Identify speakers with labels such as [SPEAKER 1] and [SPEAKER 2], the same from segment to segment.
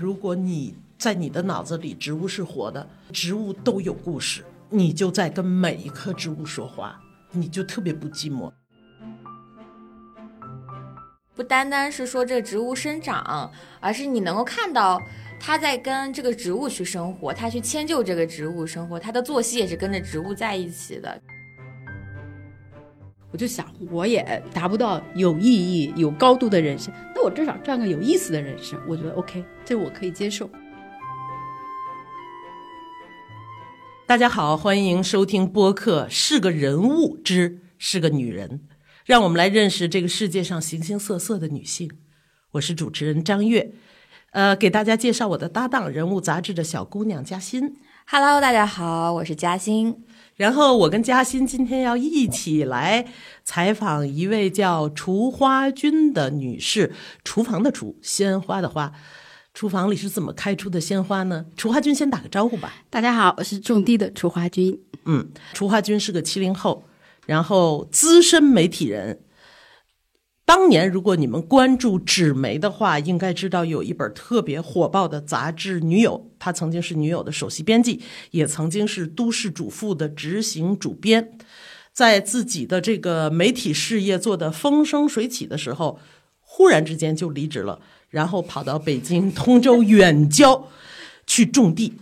[SPEAKER 1] 如果你在你的脑子里植物是活的，植物都有故事，你就在跟每一棵植物说话，你就特别不寂寞。
[SPEAKER 2] 不单单是说这个植物生长，而是你能够看到它在跟这个植物去生活，它去迁就这个植物生活，它的作息也是跟着植物在一起的。
[SPEAKER 3] 我就想，我也达不到有意义、有高度的人生，那我至少赚个有意思的人生，我觉得 OK，这我可以接受。
[SPEAKER 1] 大家好，欢迎收听播客《是个人物之是个女人》，让我们来认识这个世界上形形色色的女性。我是主持人张悦，呃，给大家介绍我的搭档，人物杂志的小姑娘嘉欣。
[SPEAKER 2] Hello，大家好，我是嘉欣。
[SPEAKER 1] 然后我跟嘉欣今天要一起来采访一位叫厨花君的女士，厨房的厨，鲜花的花。厨房里是怎么开出的鲜花呢？厨花君先打个招呼吧。
[SPEAKER 3] 大家好，我是种地的厨花君。
[SPEAKER 1] 嗯，厨花君是个七零后，然后资深媒体人。当年如果你们关注纸媒的话，应该知道有一本特别火爆的杂志《女友》，她曾经是《女友》的首席编辑，也曾经是《都市主妇》的执行主编。在自己的这个媒体事业做得风生水起的时候，忽然之间就离职了，然后跑到北京通州远郊去种地。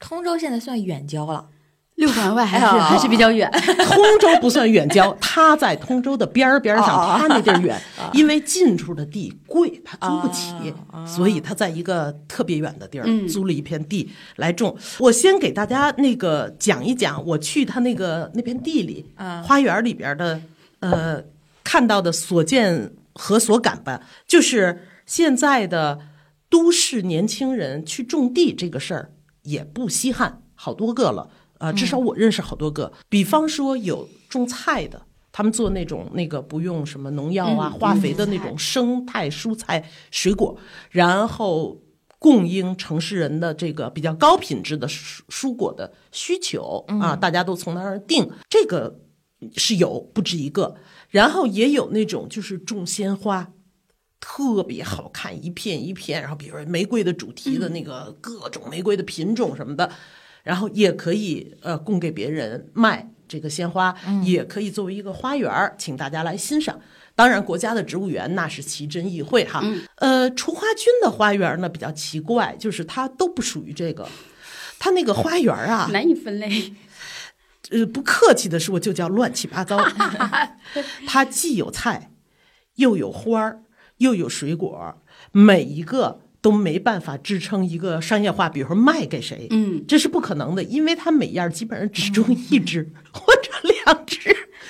[SPEAKER 2] 通州现在算远郊了，
[SPEAKER 3] 六环外还是、
[SPEAKER 2] 哎
[SPEAKER 3] 还是比较远。
[SPEAKER 1] 通州不算远郊，他在通州的边儿边儿上，
[SPEAKER 2] 哦。
[SPEAKER 1] 他那地儿远，因为近处的地贵，他租不起，
[SPEAKER 2] 哦。
[SPEAKER 1] 所以他在一个特别远的地儿、
[SPEAKER 3] 嗯。
[SPEAKER 1] 租了一片地来种。我先给大家那个讲一讲，我去他那个那片地里，
[SPEAKER 2] 嗯。
[SPEAKER 1] 花园里边的呃看到的所见和所感吧，就是现在的都市年轻人去种地这个事儿也不稀罕，好多个了。啊、至少我认识好多个。比方说有种菜的，他们做那种那个不用什么农药啊、化肥的那种生态蔬菜水果，然后供应城市人的这个比较高品质的蔬蔬果的需求啊，大家都从那儿订，这个是有不止一个。然后也有那种就是种鲜花，特别好看，一片一片，然后比如说玫瑰的主题的那个各种玫瑰的品种什么的，然后也可以呃供给别人卖这个鲜花，也可以作为一个花园儿，请大家来欣赏。当然，国家的植物园那是奇珍异卉哈。呃，除花君的花园呢比较奇怪，就是它都不属于这个，它那个花园啊，
[SPEAKER 3] 难以分类。
[SPEAKER 1] 呃，不客气的说，就叫乱七八糟。它既有菜，又有花儿，又有水果，每一个都没办法支撑一个商业化，比如说卖给谁，
[SPEAKER 3] 嗯，
[SPEAKER 1] 这是不可能的，因为它每样基本上只种一只 或者两只，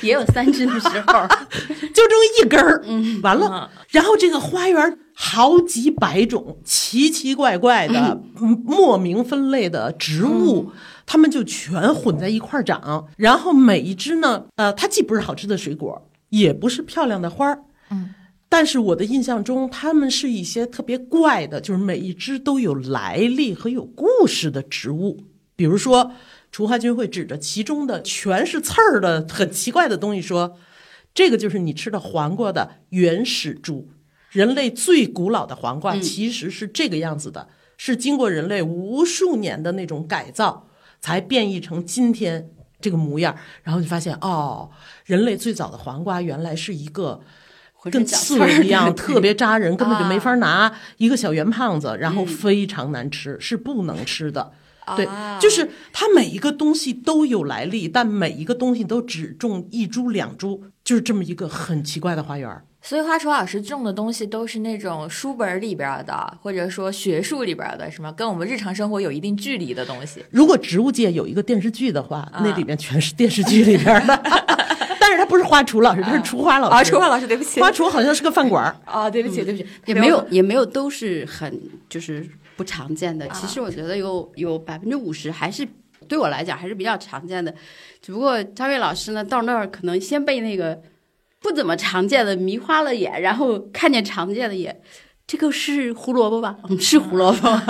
[SPEAKER 3] 也有三只的时候。
[SPEAKER 1] 就种一根儿，嗯，完了，然后这个花园好几百种奇奇怪怪的、嗯。莫名分类的植物。它们就全混在一块儿长，然后每一只呢，呃，它既不是好吃的水果，也不是漂亮的花儿，
[SPEAKER 2] 嗯，
[SPEAKER 1] 但是我的印象中，它们是一些特别怪的，就是每一只都有来历和有故事的植物。比如说，除花君会指着其中的全是刺儿的很奇怪的东西说：“这个就是你吃的黄瓜的原始株。人类最古老的黄瓜其实是这个样子的，是经过人类无数年的那种改造，才变异成今天这个模样。然后你发现，哦，人类最早的黄瓜原来是一个。”跟刺
[SPEAKER 3] 猬
[SPEAKER 1] 一样，特别扎人，根本就没
[SPEAKER 2] 啊
[SPEAKER 1] 法拿。一个小圆胖子，然后非常难吃，是不能吃的。对
[SPEAKER 2] 啊，
[SPEAKER 1] 就是它每一个东西都有来历，但每一个东西都只种一株两株，就是这么一个很奇怪的花园。
[SPEAKER 2] 所以花厨老师种的东西都是那种书本里边的，或者说学术里边的，什么跟我们日常生活有一定距离的东西。
[SPEAKER 1] 如果植物界有一个电视剧的话，
[SPEAKER 2] 啊
[SPEAKER 1] 那里面全是电视剧里边的。但是他不是花厨老师，他是厨花老师。
[SPEAKER 2] 啊，厨花老师，对不起。
[SPEAKER 1] 花厨好像是个饭馆儿。
[SPEAKER 2] 啊，对不起，对不起，
[SPEAKER 3] 也没有也没有都是很就是不常见的。其实我觉得有有百分之五十还是对我来讲还是比较常见的，只不过张悦老师呢到那儿可能先被那个不怎么常见的迷花了眼，然后看见常见的也。这个是胡萝卜吧？嗯，是胡萝卜。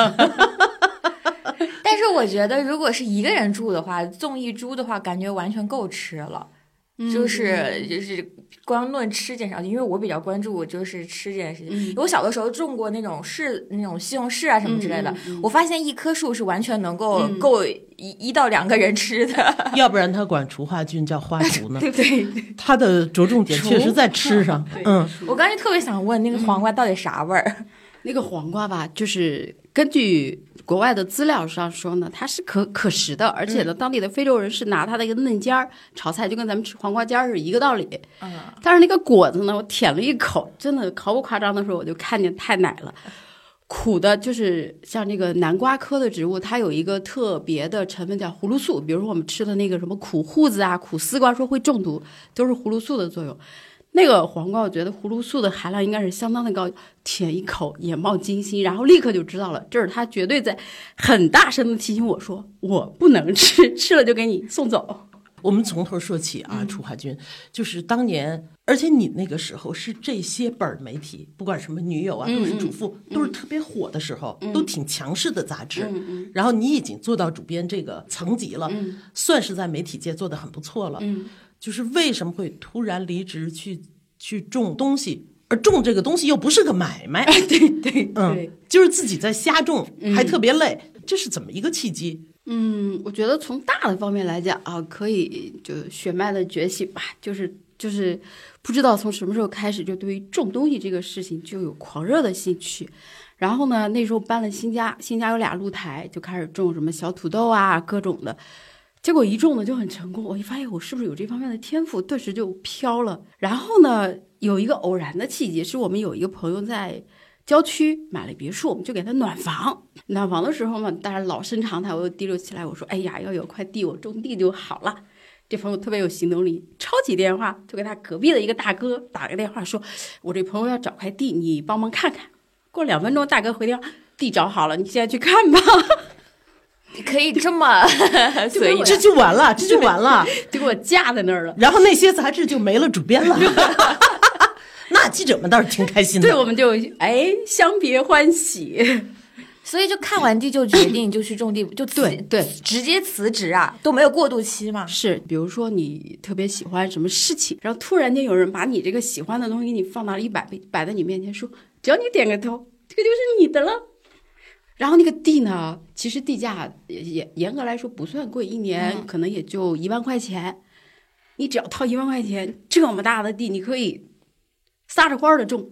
[SPEAKER 2] 但是我觉得，如果是一个人住的话，种一株的话，感觉完全够吃了。就是就是光论吃这件事，因为我比较关注就是吃这件事情。我小的时候种过那种柿那种西红柿啊什么之类的，我发现一棵树是完全能够够一一到两个人吃的。
[SPEAKER 1] 要不然他管除化菌叫花厨呢？
[SPEAKER 3] 对对，
[SPEAKER 1] 它的着重点确实在吃上。嗯，
[SPEAKER 2] 我刚才特别想问那个黄瓜到底啥味儿？
[SPEAKER 3] 那个黄瓜吧，就是根据国外的资料上说呢，它是可可食的，而且呢，当地的非洲人是拿它的一个嫩尖儿炒菜，就跟咱们吃黄瓜尖儿是一个道理。
[SPEAKER 2] 嗯，
[SPEAKER 3] 但是那个果子呢，我舔了一口，真的毫不夸张的说，我就看见太奶了，苦的，就是像这个南瓜科的植物，它有一个特别的成分叫葫芦素，比如说我们吃的那个什么苦瓠子啊、苦丝瓜，说会中毒，都是葫芦素的作用。那个黄瓜，我觉得葫芦素的含量应该是相当的高，舔一口眼冒金星，然后立刻就知道了，这是他绝对在很大声的提醒我说，我不能吃，吃了就给你送走。
[SPEAKER 1] 我们从头说起啊，楚华君就是当年，而且你那个时候是这些本儿媒体，不管什么女友啊，都是主妇，都是特别火的时候，都挺强势的杂志。然后你已经做到主编这个层级了，算是在媒体界做的很不错了。就是为什么会突然离职去去种东西，而种这个东西又不是个买卖？
[SPEAKER 3] 对对
[SPEAKER 1] 嗯，就是自己在瞎种，还特别累，这是怎么一个契机？
[SPEAKER 3] 嗯，我觉得从大的方面来讲啊，可以就血脉的觉醒吧，就是就是不知道从什么时候开始，就对于种东西这个事情就有狂热的兴趣。然后呢，那时候搬了新家，新家有俩露台，就开始种什么小土豆啊，各种的。结果一种呢就很成功，我一发现我是不是有这方面的天赋，顿时就飘了。然后呢，有一个偶然的契机，是我们有一个朋友在郊区买了别墅，我们就给他暖房。暖房的时候嘛，当然老生常谈，我又提溜起来，我说：“哎呀，要有块地，我种地就好了。”这朋友特别有行动力，抄起电话就给他隔壁的一个大哥打个电话，说：“我这朋友要找块地，你帮忙看看。”过两分钟，大哥回电话：“地找好了，你现在去看吧。”
[SPEAKER 2] 可以这么 随意，
[SPEAKER 1] 这就完了，这就完了，
[SPEAKER 3] 就给我架在那儿了。
[SPEAKER 1] 然后那些杂志就没了主编了。那记者们倒是挺开心的。
[SPEAKER 3] 对，我们就哎相别欢喜。
[SPEAKER 2] 所以就看完地就决定就去种地，就
[SPEAKER 3] 对对，
[SPEAKER 2] 直接辞职啊，都没有过渡期嘛。
[SPEAKER 3] 是，比如说你特别喜欢什么事情，然后突然间有人把你这个喜欢的东西给你放到了一百倍，摆在你面前，说只要你点个头，这个就是你的了。然后那个地呢，其实地价也也严格来说不算贵，一年可能也就一万块钱。你只要掏一万块钱，这么大的地，你可以撒着欢儿的种，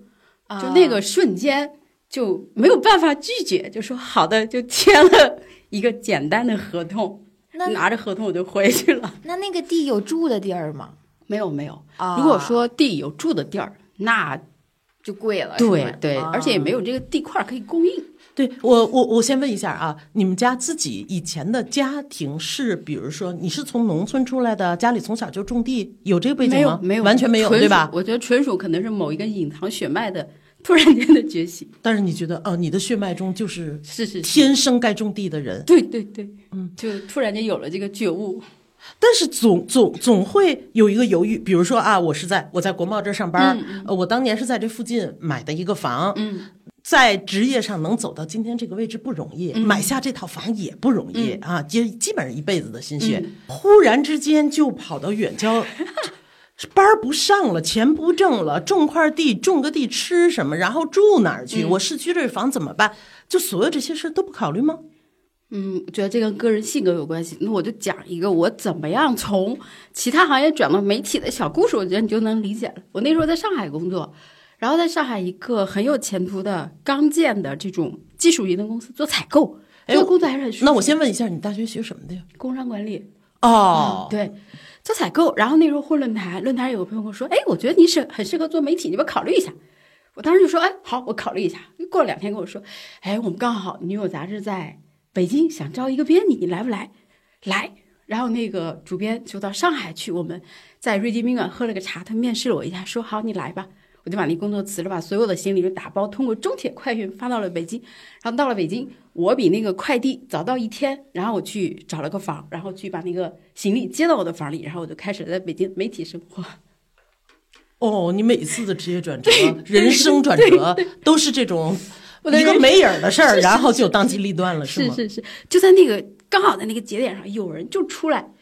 [SPEAKER 3] 就那个瞬间就没有办法拒绝，就说好的，就签了一个简单的合同，拿着合同我就回去了。
[SPEAKER 2] 那那个地有住的地儿吗？
[SPEAKER 3] 没有没有。如果说地有住的地儿，那
[SPEAKER 2] 就贵了。
[SPEAKER 3] 对对，而且也没有这个地块可以供应。
[SPEAKER 1] 对我，我我先问一下啊，你们家自己以前的家庭是，比如说你是从农村出来的，家里从小就种地，有这个背景吗？
[SPEAKER 3] 没有，
[SPEAKER 1] 完全没有，对吧？
[SPEAKER 3] 我觉得纯属可能是某一个隐藏血脉的突然间的觉醒。
[SPEAKER 1] 但是你觉得，哦，你的血脉中就是
[SPEAKER 3] 是是
[SPEAKER 1] 天生该种地的人？
[SPEAKER 3] 对对对，嗯，就突然间有了这个觉悟。
[SPEAKER 1] 但是总总总会有一个犹豫，比如说啊，我是在我在国贸这上班，呃，我当年是在这附近买的一个房，
[SPEAKER 3] 嗯。
[SPEAKER 1] 在职业上能走到今天这个位置不容易，买下这套房也不容易啊，基基本上一辈子的心血。忽然之间就跑到远郊，班儿不上了，钱不挣了，种块地，种个地吃什么？然后住哪儿去？我市区这房怎么办？就所有这些事都不考虑吗？
[SPEAKER 3] 嗯，我觉得这跟个人性格有关系。那我就讲一个我怎么样从其他行业转到媒体的小故事，我觉得你就能理解了。我那时候在上海工作。然后在上海一个很有前途的刚建的这种技术移动公司做采购，做工作还是很
[SPEAKER 1] 那我先问一下，你大学学什么的呀？
[SPEAKER 3] 工商管理。
[SPEAKER 1] 哦，
[SPEAKER 3] 对，做采购。然后那时候混论坛，论坛有个朋友跟我说：“哎，我觉得你是很适合做媒体，你不考虑一下？”我当时就说：“哎，好，我考虑一下。”过了两天跟我说：“哎，我们刚好女友杂志在北京想招一个编辑，你来不来？”来。然后那个主编就到上海去，我们在瑞金宾馆喝了个茶，他面试了我一下，说：“好，你来吧。”我就把那工作辞了，把所有的行李就打包，通过中铁快运发到了北京。然后到了北京，我比那个快递早到一天。然后我去找了个房，然后去把那个行李接到我的房里。然后我就开始在北京媒体生活。
[SPEAKER 1] 哦，你每次的职业转折、人生转折都是这种一个没影儿的事儿，然后就当机立断了，
[SPEAKER 3] 是
[SPEAKER 1] 吗？
[SPEAKER 3] 是是，就在那个刚好在那个节点上，有人就出来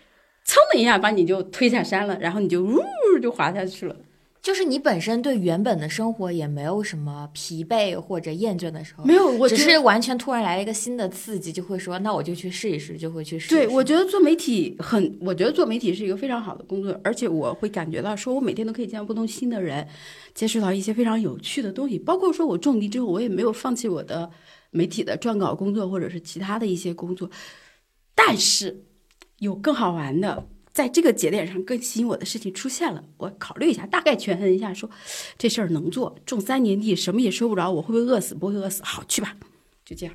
[SPEAKER 3] 噌的一下把你就推下山了，然后你就呜就滑下去了。
[SPEAKER 2] 就是你本身对原本的生活也没有什么疲惫或者厌倦的时候，
[SPEAKER 3] 没有，我
[SPEAKER 2] 只是完全突然来了一个新的刺激，就会说那我就去试一试，就会去试。
[SPEAKER 3] 对，我觉得做媒体很，我觉得做媒体是一个非常好的工作，而且我会感觉到说我每天都可以见到不同新的人，接触到一些非常有趣的东西，包括说我种地之后，我也没有放弃我的媒体的撰稿工作或者是其他的一些工作，但是有更好玩的。在这个节点上更吸引我的事情出现了，我考虑一下，大概权衡一下，说这事儿能做，种三年地，什么也收不着，我会不会饿死？不会饿死，好去吧，就这样。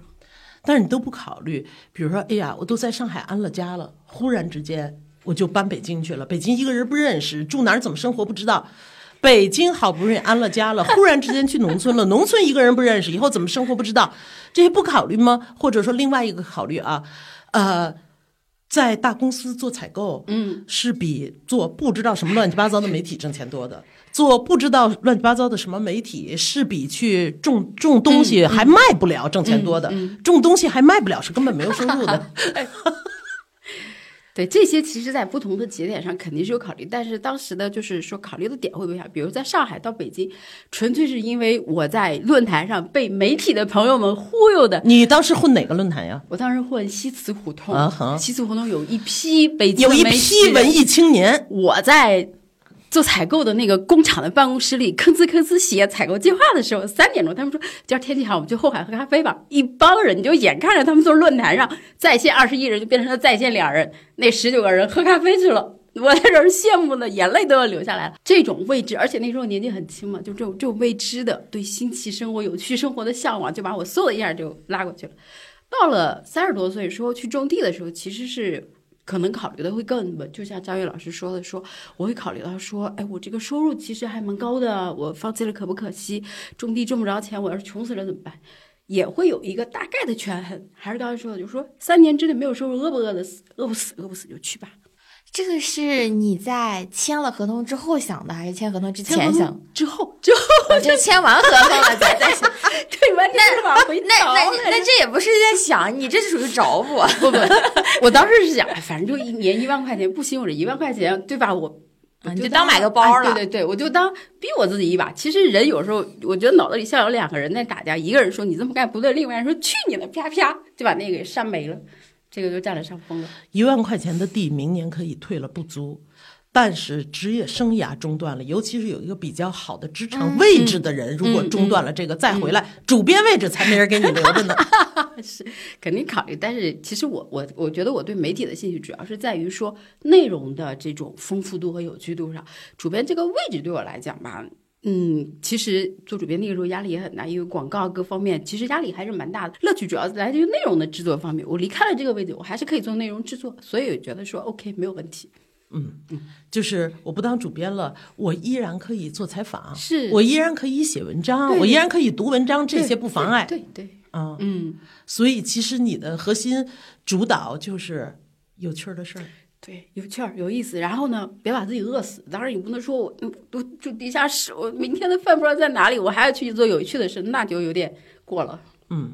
[SPEAKER 1] 但是你都不考虑，比如说，哎呀，我都在上海安了家了，忽然之间我就搬北京去了，北京一个人不认识，住哪儿怎么生活不知道，北京好不容易安了家了，忽然之间去农村了，农村一个人不认识，以后怎么生活不知道，这些不考虑吗？或者说另外一个考虑啊，呃。在大公司做采购，
[SPEAKER 3] 嗯，
[SPEAKER 1] 是比做不知道什么乱七八糟的媒体挣钱多的。做不知道乱七八糟的什么媒体，是比去种种东西还卖不了挣钱多的。种东西还卖不了，是根本没有收入的。
[SPEAKER 3] 对这些，其实，在不同的节点上肯定是有考虑，但是当时的就是说考虑的点会不一样。比如在上海到北京，纯粹是因为我在论坛上被媒体的朋友们忽悠的。
[SPEAKER 1] 你当时混哪个论坛呀？
[SPEAKER 3] 我当时混西祠胡同。西祠胡同有一批北京
[SPEAKER 1] 有一批文艺青年，
[SPEAKER 3] 我在。做采购的那个工厂的办公室里，吭哧吭哧写采购计划的时候，三点钟，他们说今儿天气好，我们去后海喝咖啡吧。一帮人就眼看着他们从论坛上在线二十一人，就变成了在线两人，那十九个人喝咖啡去了。我在这儿羡慕的眼泪都要流下来了。这种未知，而且那时候年纪很轻嘛，就这种这种未知的对新奇生活、有趣生活的向往，就把我嗖的一下就拉过去了。到了三十多岁，说去种地的时候，其实是。可能考虑的会更稳，就像张悦老师说的，说我会考虑到说，哎，我这个收入其实还蛮高的，我放弃了可不可惜？种地挣不着钱，我要是穷死了怎么办？也会有一个大概的权衡。还是刚才说的，就是说三年之内没有收入，饿不饿的死？饿不死，饿不死就去吧。
[SPEAKER 2] 这个是你在签了合同之后想的，还是签合同之前想？
[SPEAKER 3] 之后，之后
[SPEAKER 2] 就签完合同了再再想。
[SPEAKER 3] 对，完全是往回
[SPEAKER 2] 那那那这也不是在想，你这是属于找我。
[SPEAKER 3] 不不，我当时是想，反正就一年一万块钱，不行，我这一万块钱，对吧？我
[SPEAKER 2] 你就当买个包
[SPEAKER 3] 了。对对对，我就当逼我自己一把。其实人有时候，我觉得脑子里像有两个人在打架，一个人说你这么干不对，另外人说去你的，啪啪就把那个给扇没了。这个就占了上风了。
[SPEAKER 1] 一万块钱的地，明年可以退了不租，但是职业生涯中断了，尤其是有一个比较好的职场位置的人，如果中断了这个，再回来主编位置才没人给你留着呢。
[SPEAKER 3] 是肯定考虑，但是其实我我我觉得我对媒体的兴趣主要是在于说内容的这种丰富度和有趣度上。主编这个位置对我来讲吧。嗯，其实做主编那个时候压力也很大，因为广告各方面其实压力还是蛮大的。乐趣主要来自于内容的制作方面。我离开了这个位置，我还是可以做内容制作，所以觉得说 OK 没有问题。
[SPEAKER 1] 嗯嗯，就是我不当主编了，我依然可以做采访，
[SPEAKER 3] 是
[SPEAKER 1] 我依然可以写文章，我依然可以读文章，这些不妨碍。
[SPEAKER 3] 对对，
[SPEAKER 1] 啊
[SPEAKER 3] 嗯，
[SPEAKER 1] 所以其实你的核心主导就是有趣的事儿。
[SPEAKER 3] 对，有趣儿，有意思。然后呢，别把自己饿死。当然，你不能说我都住地下室，我明天的饭不知道在哪里，我还要去做有趣的事，那就有点过了。
[SPEAKER 1] 嗯，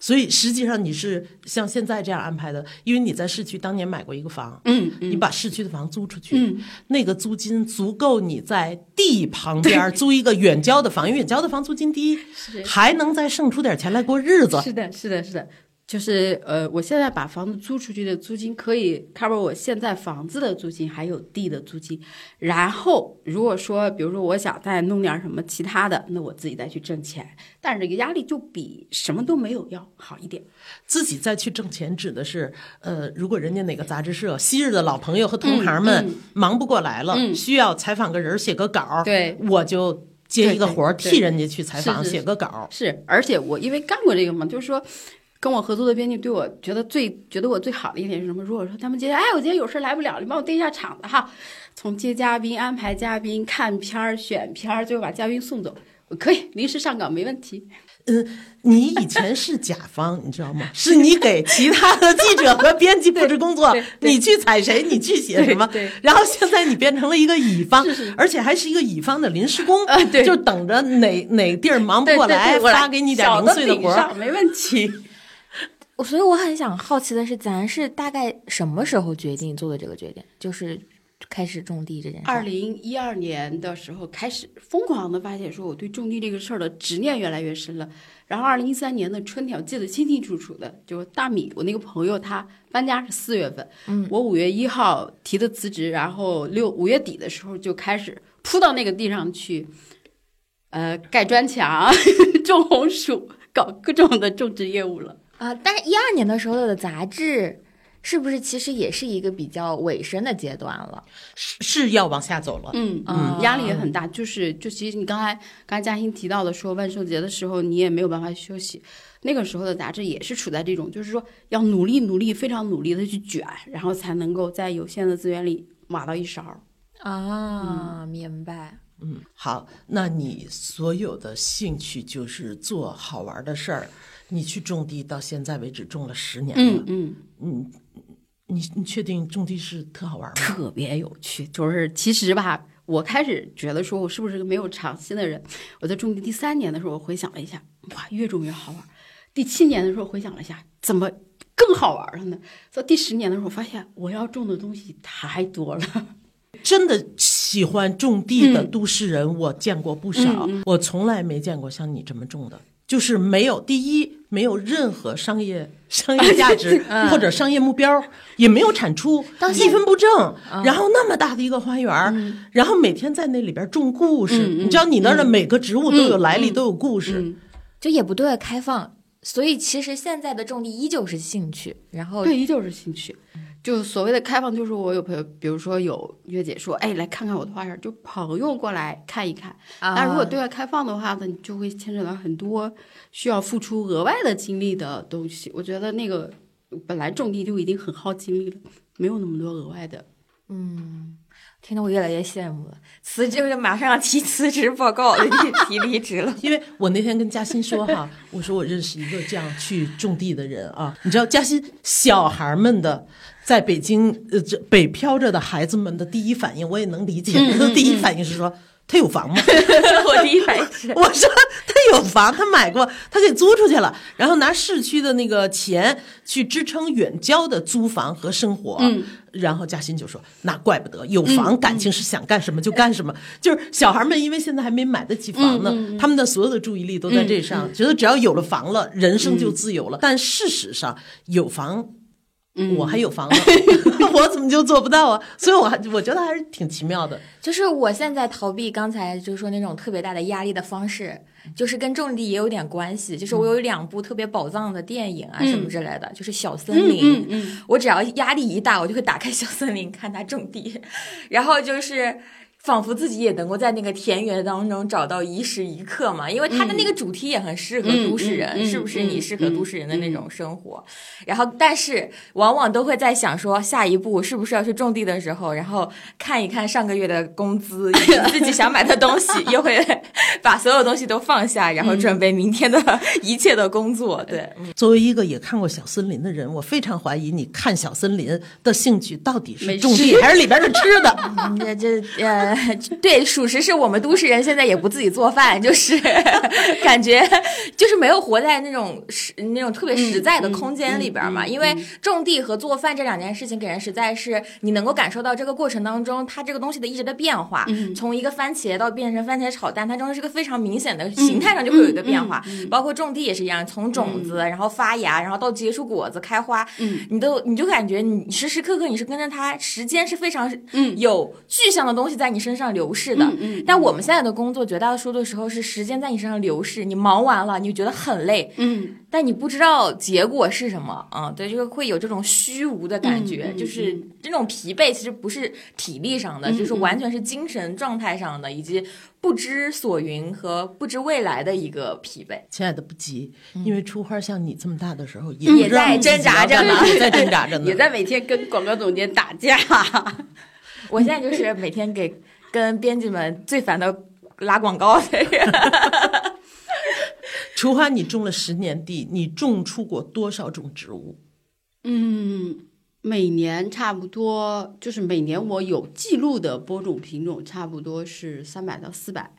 [SPEAKER 1] 所以实际上你是像现在这样安排的，因为你在市区当年买过一个房，
[SPEAKER 3] 嗯，
[SPEAKER 1] 你把市区的房租出去，
[SPEAKER 3] 嗯，
[SPEAKER 1] 那个租金足够你在地旁边租一个远郊的房，因为远郊的房租金低，还能再剩出点钱来过日子。
[SPEAKER 3] 是的，是的，是的。就是呃，我现在把房子租出去的租金可以 cover 我现在房子的租金，还有地的租金。然后如果说，比如说我想再弄点什么其他的，那我自己再去挣钱。但是这个压力就比什么都没有要好一点。
[SPEAKER 1] 自己再去挣钱，指的是呃，如果人家哪个杂志社昔日的老朋友和同行们忙不过来了，需要采访个人写个稿，
[SPEAKER 3] 对，
[SPEAKER 1] 我就接一个活儿替人家去采访写个稿。
[SPEAKER 3] 是，而且我因为干过这个嘛，就是说。跟我合作的编辑对我觉得最觉得我最好的一点是什么？如果说他们今天哎，我今天有事来不了，你帮我盯一下场子哈，从接嘉宾、安排嘉宾、看片儿、选片儿，最后把嘉宾送走，我可以临时上岗没问题。
[SPEAKER 1] 嗯，你以前是甲方，你知道吗？是你给其他的记者和编辑布置工作，你去采谁，你去写什么。然后现在你变成了一个乙方，而且还是一个乙方的临时工，就等着哪哪地儿忙不过来，发给你点零碎的活儿，
[SPEAKER 3] 没问题。
[SPEAKER 2] 所以我很想好奇的是，咱是大概什么时候决定做的这个决定？就是开始种地这件事。
[SPEAKER 3] 二零一二年的时候开始疯狂的发现，说我对种地这个事儿的执念越来越深了。然后二零一三年的春天，我记得清清楚楚的，就是大米，我那个朋友他搬家是四月份，
[SPEAKER 2] 嗯，
[SPEAKER 3] 我五月一号提的辞职，然后六五月底的时候就开始扑到那个地上去，呃，盖砖墙、种红薯，搞各种的种植业务了。
[SPEAKER 2] 啊，但是，一二年的时候的杂志，是不是其实也是一个比较尾声的阶段了？
[SPEAKER 1] 是是要往下走了。
[SPEAKER 3] 嗯嗯，压力也很大。就是就其实你刚才刚才嘉欣提到的说万圣节的时候你也没有办法休息，那个时候的杂志也是处在这种就是说要努力努力非常努力的去卷，然后才能够在有限的资源里挖到一勺。
[SPEAKER 2] 啊，明白。
[SPEAKER 1] 嗯，好，那你所有的兴趣就是做好玩的事儿。你去种地到现在为止种了十年了，
[SPEAKER 3] 嗯
[SPEAKER 1] 嗯，你你确定种地是特好玩吗？
[SPEAKER 3] 特别有趣，就是其实吧，我开始觉得说我是不是个没有长心的人。我在种地第三年的时候，我回想了一下，哇，越种越好玩。第七年的时候回想了一下，怎么更好玩了呢？到第十年的时候，发现我要种的东西太多了。
[SPEAKER 1] 真的喜欢种地的都市人，我见过不少，我从来没见过像你这么种的。就是没有第一，没有任何商业商业价值 或者商业目标，也没有产出，一分不挣。然后那么大的一个花园，然后每天在那里边种故事。你知道，你那儿的每个植物都有来历，都有故事，
[SPEAKER 2] 就也不对外开放。所以其实现在的种地依旧是兴趣，然后
[SPEAKER 3] 对，依旧是兴趣。就所谓的开放，就是我有朋友，比如说有月姐说，哎，来看看我的花园，就朋友过来看一看。那如果对外开放的话呢，你就会牵扯到很多需要付出额外的精力的东西。我觉得那个本来种地就已经很耗精力了，没有那么多额外的。
[SPEAKER 2] 嗯，听得我越来越羡慕了。辞职就马上要提辞职报告，提离职了。
[SPEAKER 1] 因为我那天跟嘉欣说哈，我说我认识一个这样去种地的人啊，你知道嘉欣小孩们的。在北京，呃，这北漂着的孩子们的第一反应，我也能理解。他的第一反应是说，他有房吗？
[SPEAKER 2] 我第一反应是，
[SPEAKER 1] 我说他有房，他买过，他给租出去了，然后拿市区的那个钱去支撑远郊的租房和生活。
[SPEAKER 3] 嗯，
[SPEAKER 1] 然后嘉欣就说，那怪不得有房，感情是想干什么就干什么。就是小孩们，因为现在还没买得起房呢，他们的所有的注意力都在这上，觉得只要有了房了，人生就自由了。但事实上，有房。我还有房呢，我怎么就做不到啊？所以我还我觉得还是挺奇妙的。
[SPEAKER 2] 就是我现在逃避刚才就是说那种特别大的压力的方式，就是跟种地也有点关系。就是我有两部特别宝藏的电影啊什么之类的，就是小森林。我只要压力一大，我就会打开小森林看它种地，然后就是。仿佛自己也能够在那个田园当中找到一时一刻嘛，因为他的那个主题也很适合都市人，是不是？你适合都市人的那种生活。然后，但是往往都会在想说，下一步是不是要去种地的时候，然后看一看上个月的工资，自己想买的东西，又会 把所有东西都放下，然后准备明天的 一切的工作。对，
[SPEAKER 1] 作为一个也看过小森林的人，我非常怀疑你看小森林的兴趣到底是种地还是里边的吃的？
[SPEAKER 2] 这这呃。对，属实是我们都市人现在也不自己做饭，就是 感觉就是没有活在那种实那种特别实在的空间里边嘛。因为种地和做饭这两件事情给人实在是你能够感受到这个过程当中它这个东西的一直的变化，从一个番茄到变成番茄炒蛋，它中间是个非常明显的形态上就会有一个变化。包括种地也是一样，从种子然后发芽，然后到结出果子开花，你都你就感觉你时时刻刻你是跟着它，时间是非常有具象的东西在你身上流逝的，但我们现在的工作绝大多数的时候是时间在你身上流逝，你忙完了，你觉得很累，
[SPEAKER 3] 嗯，
[SPEAKER 2] 但你不知道结果是什么，啊，对，就是会有这种虚无的感觉，就是这种疲惫，其实不是体力上的，就是完全是精神状态上的，以及不知所云和不知未来的一个疲惫。
[SPEAKER 1] 亲爱的，不急，因为出花像你这么大的时候，
[SPEAKER 2] 也在挣扎着呢，
[SPEAKER 1] 也在挣扎着呢，
[SPEAKER 3] 也在每天跟广告总监打架。
[SPEAKER 2] 我现在就是每天给。跟编辑们最烦的拉广告的人。
[SPEAKER 1] 除花，你种了十年地，你种出过多少种植物？
[SPEAKER 3] 嗯，每年差不多，就是每年我有记录的播种品种差不多是三百到四百。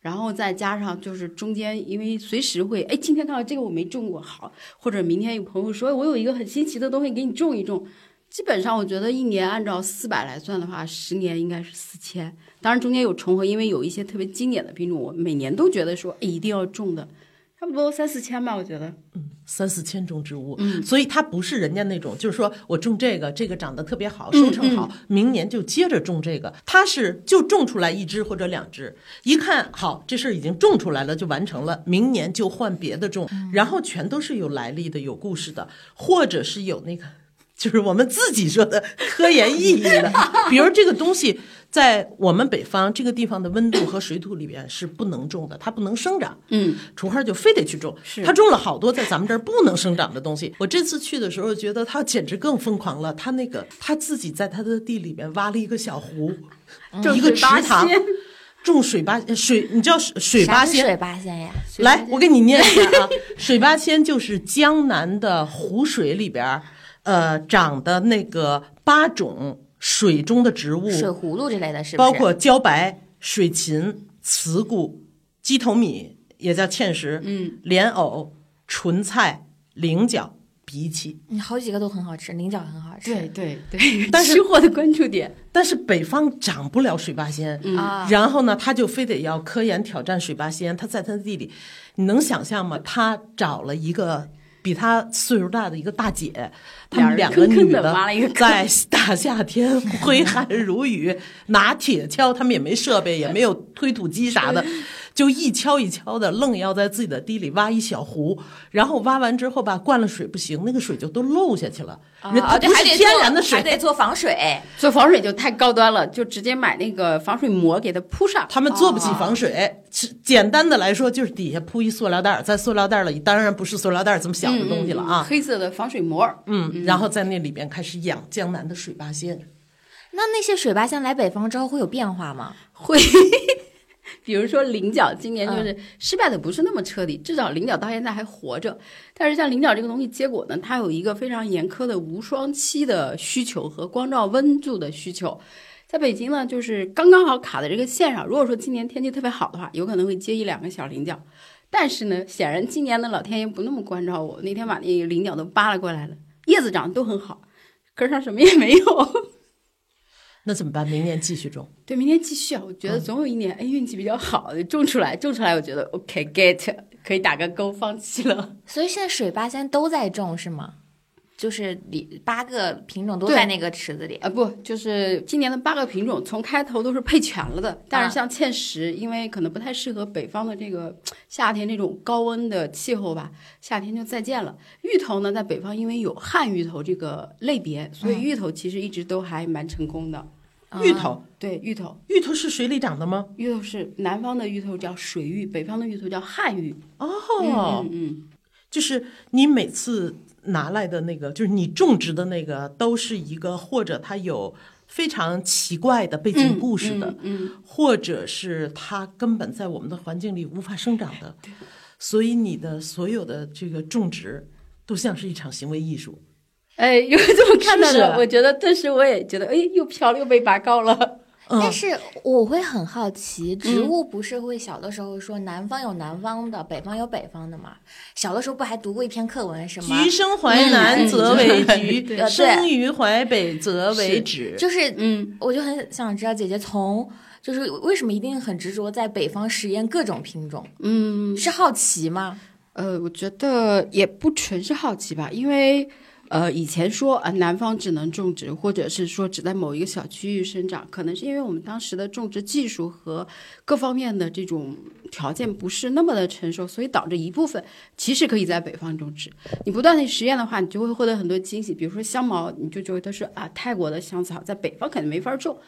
[SPEAKER 3] 然后再加上就是中间，因为随时会，哎，今天看到这个我没种过，好，或者明天有朋友说我有一个很新奇的东西给你种一种。基本上我觉得一年按照四百来算的话，十年应该是四千。当然中间有重合，因为有一些特别经典的品种，我每年都觉得说一定要种的，差不多三四千吧，我觉得。
[SPEAKER 1] 嗯，三四千种植物，嗯，所以它不是人家那种，就是说我种这个，这个长得特别好，收成好，明年就接着种这个。它是就种出来一只或者两只，一看好这事儿已经种出来了，就完成了，明年就换别的种，然后全都是有来历的、有故事的，或者是有那个。就是我们自己说的科研意义的，比如这个东西在我们北方这个地方的温度和水土里边是不能种的，它不能生长。
[SPEAKER 3] 嗯，
[SPEAKER 1] 楚汉就非得去种，他种了好多在咱们这儿不能生长的东西。我这次去的时候觉得他简直更疯狂了，他那个他自己在他的地里边挖了一个小湖，一个池塘，种水八水，你知道水水八仙？
[SPEAKER 2] 水八仙呀？
[SPEAKER 1] 来，我给你念一下啊，水八仙就是江南的湖水里边。呃，长的那个八种水中的植物，
[SPEAKER 2] 水葫芦之类的是，
[SPEAKER 1] 包括茭白、水芹、茨菇、鸡头米，也叫芡实，
[SPEAKER 3] 嗯，
[SPEAKER 1] 莲藕、莼菜、菱角、荸荠，
[SPEAKER 2] 嗯，好几个都很好吃，菱角很好吃，
[SPEAKER 3] 对对对，
[SPEAKER 1] 但是
[SPEAKER 3] 吃货的关注点，
[SPEAKER 1] 但是北方长不了水八仙，
[SPEAKER 2] 啊，
[SPEAKER 1] 然后呢，他就非得要科研挑战水八仙，他在他的地里，你能想象吗？他找了一个。比他岁数大的一个大姐，他们两个女的在大夏天 挥汗如雨，拿铁锹，他们也没设备，也没有推土机啥的。就一锹一锹的，愣要在自己的地里挖一小湖，然后挖完之后吧，灌了水不行，那个水就都漏下去了。
[SPEAKER 2] 啊，
[SPEAKER 1] 对，不是天然的水，
[SPEAKER 2] 还得做防水，
[SPEAKER 3] 做防水就太高端了，就直接买那个防水膜给它铺上。
[SPEAKER 1] 他们做不起防水，简单的来说就是底下铺一塑料袋，在塑料袋里，当然不是塑料袋这么小的东西了啊，
[SPEAKER 3] 黑色的防水膜。
[SPEAKER 1] 嗯，然后在那里边开始养江南的水八仙。
[SPEAKER 2] 那那些水八仙来北方之后会有变化吗？
[SPEAKER 3] 会。比如说菱角，今年就是失败的不是那么彻底，至少菱角到现在还活着。但是像菱角这个东西结果呢，它有一个非常严苛的无霜期的需求和光照温度的需求。在北京呢，就是刚刚好卡在这个线上。如果说今年天气特别好的话，有可能会结一两个小菱角。但是呢，显然今年的老天爷不那么关照我，那天把那个菱角都扒拉过来了，叶子长得都很好，根上什么也没有。
[SPEAKER 1] 那怎么办？明年继续种？
[SPEAKER 3] 对，明年继续啊！我觉得总有一年，哎，运气比较好，种出来，种出来，我觉得 OK，get，可以打个勾，放弃了。
[SPEAKER 2] 所以现在水八仙都在种是吗？就是里八个品种都在那个池子里
[SPEAKER 3] 啊？不，就是今年的八个品种从开头都是配全了的。但是像芡实，因为可能不太适合北方的这个夏天这种高温的气候吧，夏天就再见了。芋头呢，在北方因为有旱芋头这个类别，所以芋头其实一直都还蛮成功的。
[SPEAKER 1] 芋头
[SPEAKER 3] 对芋头，
[SPEAKER 1] 芋头是水里长的吗？
[SPEAKER 3] 芋头是南方的芋头叫水芋，北方的芋头叫旱芋。
[SPEAKER 1] 哦，
[SPEAKER 3] 嗯，
[SPEAKER 1] 就是你每次。拿来的那个就是你种植的那个，都是一个或者它有非常奇怪的背景故事的，
[SPEAKER 3] 嗯，
[SPEAKER 1] 或者是它根本在我们的环境里无法生长的，所以你的所有的这个种植都像是一场行为艺术。
[SPEAKER 3] 哎，有这么看到的，我觉得顿时我也觉得，哎，又飘了又被拔高了。
[SPEAKER 2] 但是我会很好奇，植物不是会小的时候说南方有南方的，北方有北方的吗？小的时候不还读过一篇课文什么？
[SPEAKER 1] 橘生淮南则为橘，生于淮北则为枳。
[SPEAKER 2] 就是，
[SPEAKER 3] 嗯，
[SPEAKER 2] 我就很想知道姐姐从就是为什么一定很执着在北方实验各种品种？
[SPEAKER 3] 嗯，
[SPEAKER 2] 是好奇吗？
[SPEAKER 3] 呃，我觉得也不纯是好奇吧，因为。呃，以前说啊，南方只能种植，或者是说只在某一个小区域生长，可能是因为我们当时的种植技术和各方面的这种条件不是那么的成熟，所以导致一部分其实可以在北方种植。你不断的实验的话，你就会获得很多惊喜。比如说香茅，你就觉得是啊，泰国的香草在北方肯定没法种。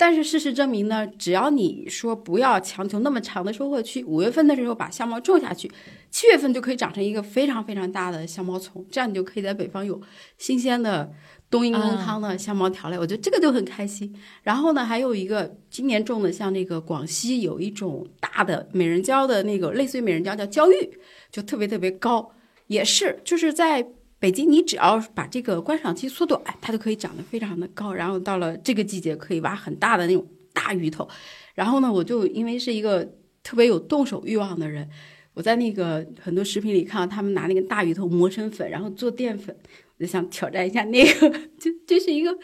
[SPEAKER 3] 但是事实证明呢，只要你说不要强求那么长的收获期，五月份的时候把香茅种下去，七月份就可以长成一个非常非常大的香茅丛，这样你就可以在北方有新鲜的冬阴功汤的香茅调料。我觉得这个就很开心。然后呢，还有一个今年种的，像那个广西有一种大的美人蕉的那个类似于美人蕉叫蕉玉，就特别特别高，也是就是在。北京，你只要把这个观赏期缩短，它就可以长得非常的高。然后到了这个季节，可以挖很大的那种大芋头。然后呢，我就因为是一个特别有动手欲望的人。我在那个很多视频里看到他们拿那个大鱼头磨成粉，然后做淀粉，我就想挑战一下那个，就这是一个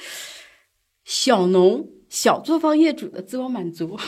[SPEAKER 3] 小农小作坊业主的自我满足。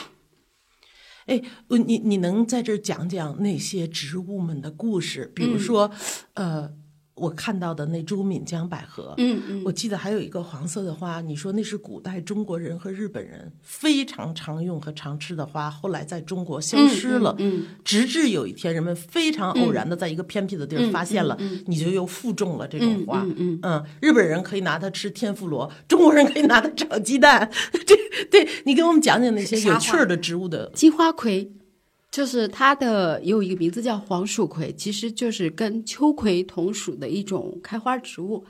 [SPEAKER 1] 哎，你你能在这儿讲讲那些植物们的故事？比如说，呃。我看到的那株闽江百合，
[SPEAKER 3] 嗯嗯，
[SPEAKER 1] 我记得还有一个黄色的花，你说那是古代中国人和日本人非常常用和常吃的花，后来在中国消失了，
[SPEAKER 3] 嗯，
[SPEAKER 1] 直至有一天人们非常偶然的在一个偏僻的地儿发现了，你就又复种了这种花，
[SPEAKER 3] 嗯
[SPEAKER 1] 嗯，日本人可以拿它吃天妇罗，中国人可以拿它炒鸡蛋，这对你给我们讲讲那些有趣儿的植物的
[SPEAKER 3] 金花葵。就是它的也有一个名字叫黄蜀葵，其实就是跟秋葵同属的一种开花植物。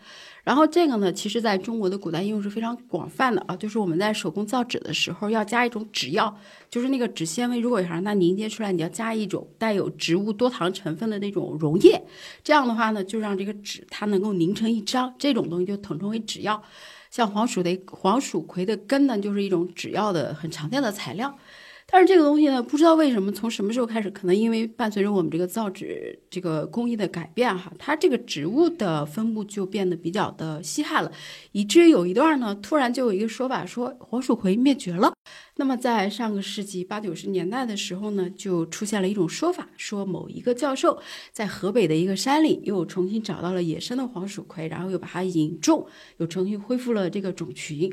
[SPEAKER 3] 然后这个呢，其实在中国的古代应用是非常广泛的啊。就是我们在手工造纸的时候，要加一种纸药，就是那个纸纤维，如果想让它凝结出来，你要加一种带有植物多糖成分的那种溶液。这样的话呢，就让这个纸它能够凝成一张，这种东西就统称为纸药。像黄鼠的黄蜀葵的根呢，就是一种纸药的很常见的材料。但是这个东西呢，不知道为什么从什么时候开始，可能因为伴随着我们这个造纸这个工艺的改变哈，它这个植物的分布就变得比较的稀罕了，以至于有一段呢，突然就有一个说法说黄鼠葵灭绝了。那么在上个世纪八九十年代的时候呢，就出现了一种说法，说某一个教授在河北的一个山里又重新找到了野生的黄鼠葵，然后又把它引种，又重新恢复了这个种群。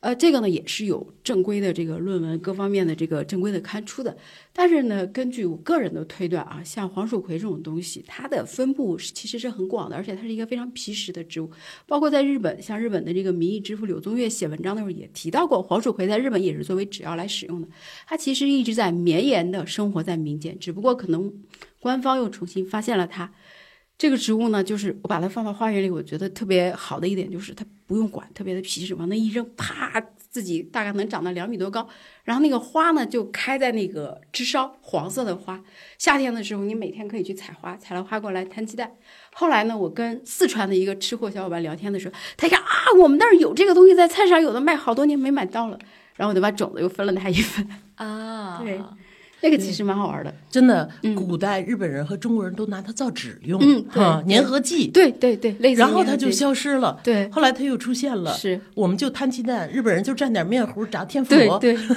[SPEAKER 3] 呃，这个呢也是有正规的这个论文，各方面的这个正规的刊出的。但是呢，根据我个人的推断啊，像黄蜀葵这种东西，它的分布其实是很广的，而且它是一个非常皮实的植物。包括在日本，像日本的这个民意之父柳宗悦写文章的时候也提到过，黄蜀葵在日本也是作为纸药来使用的。它其实一直在绵延的生活在民间，只不过可能官方又重新发现了它。这个植物呢，就是我把它放到花园里，我觉得特别好的一点就是它不用管，特别的皮实，往那一扔，啪，自己大概能长到两米多高。然后那个花呢，就开在那个枝梢，黄色的花。夏天的时候，你每天可以去采花，采了花过来摊鸡蛋。后来呢，我跟四川的一个吃货小伙伴聊天的时候，他一看啊，我们那儿有这个东西，在菜市场有的卖，好多年没买到了。然后我就把种子又分了他一份
[SPEAKER 2] 啊，
[SPEAKER 3] 对。那个其实蛮好玩的，
[SPEAKER 1] 真的。古代日本人和中国人都拿它造纸用，
[SPEAKER 3] 嗯，
[SPEAKER 1] 哈，粘合剂，
[SPEAKER 3] 对对对，类似。
[SPEAKER 1] 然后它就消失了，
[SPEAKER 3] 对。
[SPEAKER 1] 后来它又出现了，
[SPEAKER 3] 是。
[SPEAKER 1] 我们就摊鸡蛋，日本人就蘸点面糊炸天妇罗，
[SPEAKER 3] 对对。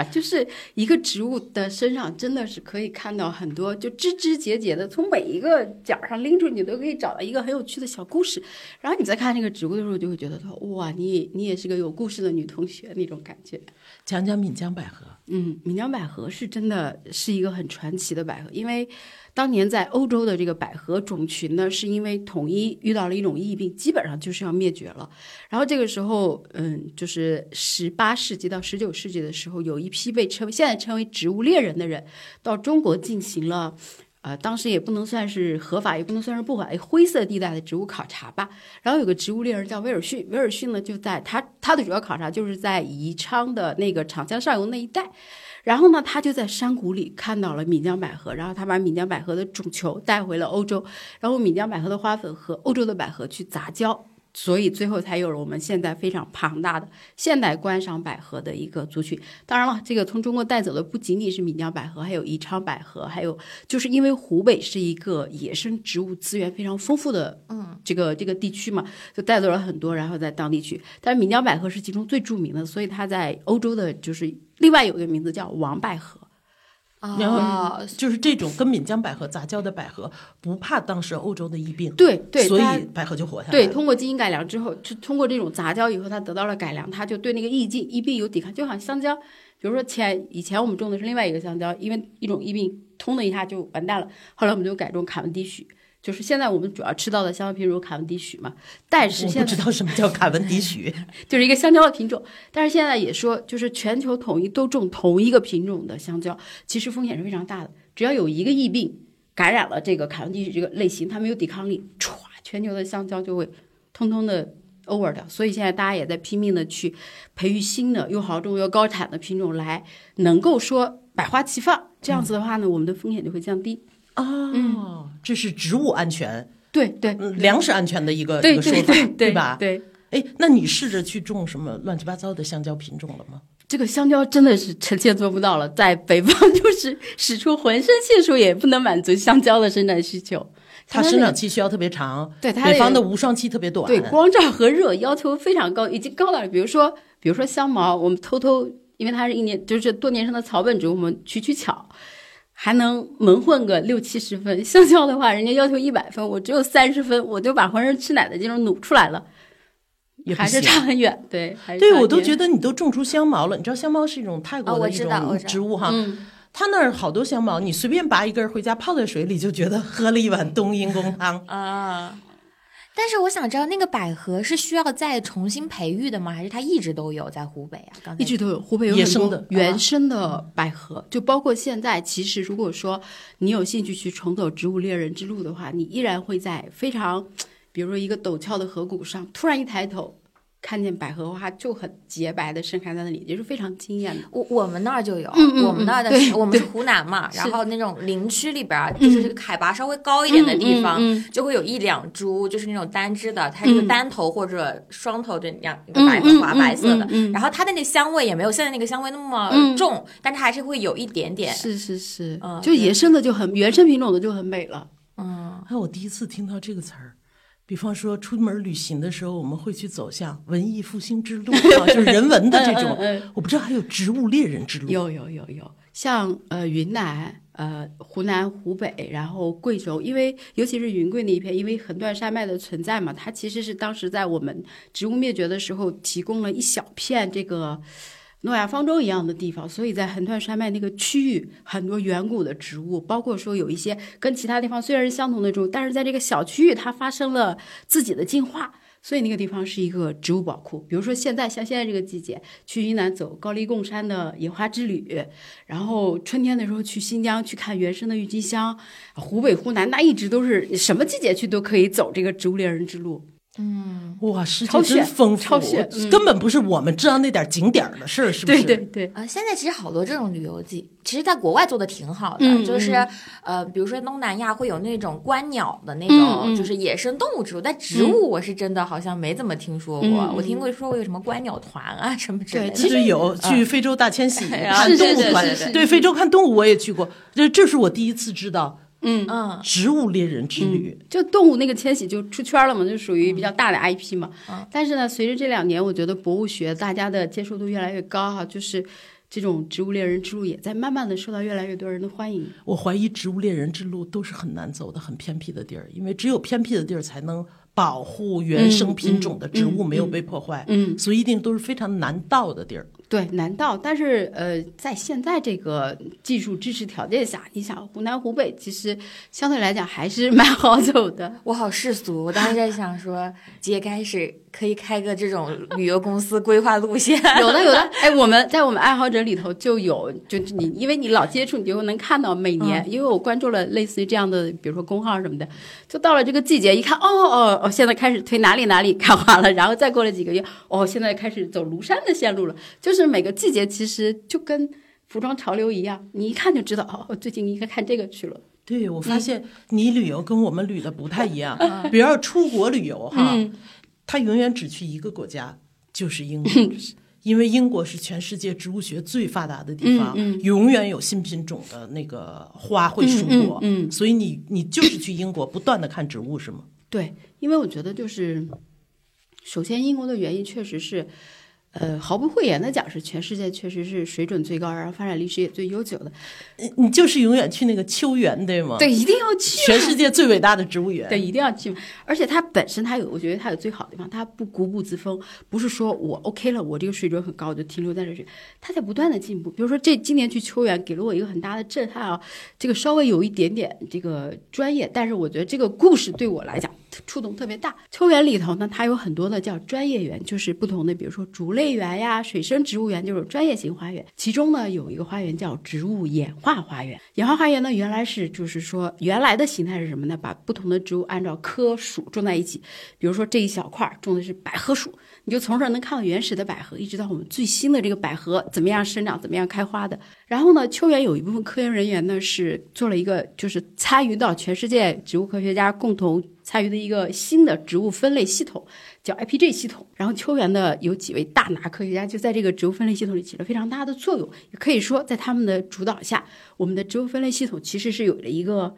[SPEAKER 3] 啊，就是一个植物的身上真的是可以看到很多，就枝枝节节的，从每一个角上拎出，你都可以找到一个很有趣的小故事。然后你再看这个植物的时候，就会觉得说，哇，你你也是个有故事的女同学那种感觉。
[SPEAKER 1] 讲讲闽江百合。
[SPEAKER 3] 嗯，闽江百合是真的是一个很传奇的百合，因为当年在欧洲的这个百合种群呢，是因为统一遇到了一种疫病，基本上就是要灭绝了。然后这个时候，嗯，就是十八世纪到十九世纪的时候，有一批被称为现在称为植物猎人的人，到中国进行了。呃，当时也不能算是合法，也不能算是不合法，灰色地带的植物考察吧。然后有个植物猎人叫威尔逊，威尔逊呢就在他他的主要考察就是在宜昌的那个长江上游那一带。然后呢，他就在山谷里看到了岷江百合，然后他把岷江百合的种球带回了欧洲，然后岷江百合的花粉和欧洲的百合去杂交。所以最后才有了我们现在非常庞大的现代观赏百合的一个族群。当然了，这个从中国带走的不仅仅是闽江百合，还有宜昌百合，还有就是因为湖北是一个野生植物资源非常丰富的，
[SPEAKER 2] 嗯，
[SPEAKER 3] 这个这个地区嘛，就带走了很多，然后在当地去。但是闽江百合是其中最著名的，所以它在欧洲的就是另外有一个名字叫王百合。
[SPEAKER 1] 然后就是这种跟闽江百合杂交的百合，不怕当时欧洲的疫病，
[SPEAKER 3] 对对，
[SPEAKER 1] 所以百合就活下来。
[SPEAKER 3] 对，通过基因改良之后，就通过这种杂交以后，它得到了改良，它就对那个疫病疫病有抵抗。就好像香蕉，比如说前以前我们种的是另外一个香蕉，因为一种疫病，通的一下就完蛋了。后来我们就改种卡文迪许。就是现在我们主要吃到的香蕉品种卡文迪许嘛，但是现
[SPEAKER 1] 在不知道什么叫卡文迪许，
[SPEAKER 3] 就是一个香蕉的品种。但是现在也说，就是全球统一都种同一个品种的香蕉，其实风险是非常大的。只要有一个疫病感染了这个卡文迪许这个类型，它没有抵抗力，歘，全球的香蕉就会通通的 over 掉。所以现在大家也在拼命的去培育新的又好种又高产的品种，来能够说百花齐放。这样子的话呢，我们的风险就会降低。
[SPEAKER 1] 哦，这是植物安全，
[SPEAKER 3] 对对，
[SPEAKER 1] 粮食安全的一个
[SPEAKER 3] 一
[SPEAKER 1] 个说法，
[SPEAKER 3] 对
[SPEAKER 1] 吧？
[SPEAKER 3] 对。
[SPEAKER 1] 哎，那你试着去种什么乱七八糟的香蕉品种了吗？
[SPEAKER 3] 这个香蕉真的是臣妾做不到了，在北方就是使出浑身解数也不能满足香蕉的生长需求。
[SPEAKER 1] 它生长期需要特别长，
[SPEAKER 3] 对它
[SPEAKER 1] 北方的无霜期特别短，
[SPEAKER 3] 对光照和热要求非常高，已经高到比如说，比如说香茅，我们偷偷，因为它是一年就是多年生的草本植物，我们取取巧，还能蒙混个六七十分。香蕉的话，人家要求一百分，我只有三十分，我就把浑身吃奶的劲儿努出来了，还是差很远。对，
[SPEAKER 1] 对我都觉得你都种出香茅了，你知道香茅是一种泰国的一
[SPEAKER 2] 种
[SPEAKER 1] 植物哈。他那儿好多香茅，你随便拔一根回家泡在水里，就觉得喝了一碗冬阴功汤
[SPEAKER 2] 啊。但是我想知道，那个百合是需要再重新培育的吗？还是它一直都有在湖北啊？刚才
[SPEAKER 3] 一直都有，湖北有
[SPEAKER 1] 野生的
[SPEAKER 3] 原生的百合，就包括现在。其实如果说你有兴趣去重走植物猎人之路的话，你依然会在非常，比如说一个陡峭的河谷上，突然一抬头。看见百合花就很洁白的盛开在那里，也是非常惊艳的。
[SPEAKER 2] 我我们那儿就有，
[SPEAKER 3] 嗯
[SPEAKER 2] 我们那儿的，我们是湖南嘛，然后那种林区里边，就是海拔稍微高一点的地方，就会有一两株，就是那种单枝的，它是单头或者双头这样一个百合花，白色的。然后它的那香味也没有现在那个香味那么重，但它还是会有一点点。
[SPEAKER 3] 是是是，就野生的就很原生品种的就很美了。
[SPEAKER 1] 嗯，哎，我第一次听到这个词儿。比方说，出门旅行的时候，我们会去走向文艺复兴之路啊，就是人文的这种。我不知道还有植物猎人之路。
[SPEAKER 3] 有有有有，像呃云南、呃湖南、湖北，然后贵州，因为尤其是云贵那一片，因为横断山脉的存在嘛，它其实是当时在我们植物灭绝的时候提供了一小片这个。诺亚方舟一样的地方，所以在横断山脉那个区域，很多远古的植物，包括说有一些跟其他地方虽然是相同的植物，但是在这个小区域它发生了自己的进化，所以那个地方是一个植物宝库。比如说现在像现在这个季节，去云南走高黎贡山的野花之旅，然后春天的时候去新疆去看原生的郁金香，湖北、湖南那一直都是什么季节去都可以走这个植物猎人之路。
[SPEAKER 2] 嗯，
[SPEAKER 1] 哇，世界真丰富，根本不是我们知道那点景点的事儿，是不
[SPEAKER 3] 是？对对对。
[SPEAKER 2] 啊，现在其实好多这种旅游季，其实在国外做的挺好
[SPEAKER 3] 的，
[SPEAKER 2] 就是呃，比如说东南亚会有那种观鸟的那种，就是野生动物植物，但植物我是真的好像没怎么听说过。我听过说过有什么观鸟团啊什么之类的。
[SPEAKER 1] 其实有去非洲大迁徙看动物
[SPEAKER 3] 团，
[SPEAKER 1] 对非洲看动物我也去过，这这是我第一次知道。
[SPEAKER 3] 嗯
[SPEAKER 2] 嗯，
[SPEAKER 1] 植物猎人之旅，
[SPEAKER 3] 就动物那个迁徙就出圈了嘛，就属于比较大的 IP 嘛。
[SPEAKER 2] 嗯，
[SPEAKER 3] 但是呢，随着这两年，我觉得博物学大家的接受度越来越高哈，就是这种植物猎人之路也在慢慢的受到越来越多人的欢迎。
[SPEAKER 1] 我怀疑植物猎人之路都是很难走的，很偏僻的地儿，因为只有偏僻的地儿才能保护原生品种的植物没有被破坏。
[SPEAKER 3] 嗯，
[SPEAKER 1] 所以一定都是非常难到的地儿。
[SPEAKER 3] 对，难到，但是呃，在现在这个技术支持条件下，你想湖南、湖北其实相对来讲还是蛮好走的。
[SPEAKER 2] 我好世俗，我当时在想说，揭开始可以开个这种旅游公司规划路线。
[SPEAKER 3] 有的，有的。哎，我们在我们爱好者里头就有，就你因为你老接触，你就能看到每年，因为我关注了类似于这样的，比如说公号什么的，就到了这个季节一看，哦哦哦，现在开始推哪里哪里开花了，然后再过了几个月，哦，现在开始走庐山的线路了，就是。是每个季节其实就跟服装潮流一样，你一看就知道哦，我最近应该看这个去了。
[SPEAKER 1] 对，我发现你旅游跟我们旅的不太一样。比如出国旅游哈，他永远只去一个国家，就是英国，因为英国是全世界植物学最发达的地方，永远有新品种的那个花卉蔬果。
[SPEAKER 3] 嗯，
[SPEAKER 1] 所以你你就是去英国不断的看植物是吗？
[SPEAKER 3] 对，因为我觉得就是首先英国的原因确实是。呃，毫不讳言的讲，是全世界确实是水准最高，然后发展历史也最悠久的。
[SPEAKER 1] 你就是永远去那个秋园，对吗？
[SPEAKER 3] 对，一定要去。
[SPEAKER 1] 全世界最伟大的植物园，
[SPEAKER 3] 对，一定要去。而且它本身它有，我觉得它有最好的地方，它不固步自封，不是说我 OK 了，我这个水准很高，我就停留在这里。它在不断的进步。比如说这今年去秋园，给了我一个很大的震撼啊！这个稍微有一点点这个专业，但是我觉得这个故事对我来讲触动特别大。秋园里头呢，它有很多的叫专业园，就是不同的，比如说竹类。园呀，水生植物园就是专业型花园。其中呢，有一个花园叫植物演化花园。演化花园呢，原来是就是说原来的形态是什么呢？把不同的植物按照科属种在一起。比如说这一小块种的是百合属，你就从这儿能看到原始的百合，一直到我们最新的这个百合怎么样生长，怎么样开花的。然后呢，秋园有一部分科研人员呢是做了一个，就是参与到全世界植物科学家共同参与的一个。新的植物分类系统，叫 IPG 系统。然后秋园的有几位大拿科学家就在这个植物分类系统里起了非常大的作用。也可以说，在他们的主导下，我们的植物分类系统其实是有了一个。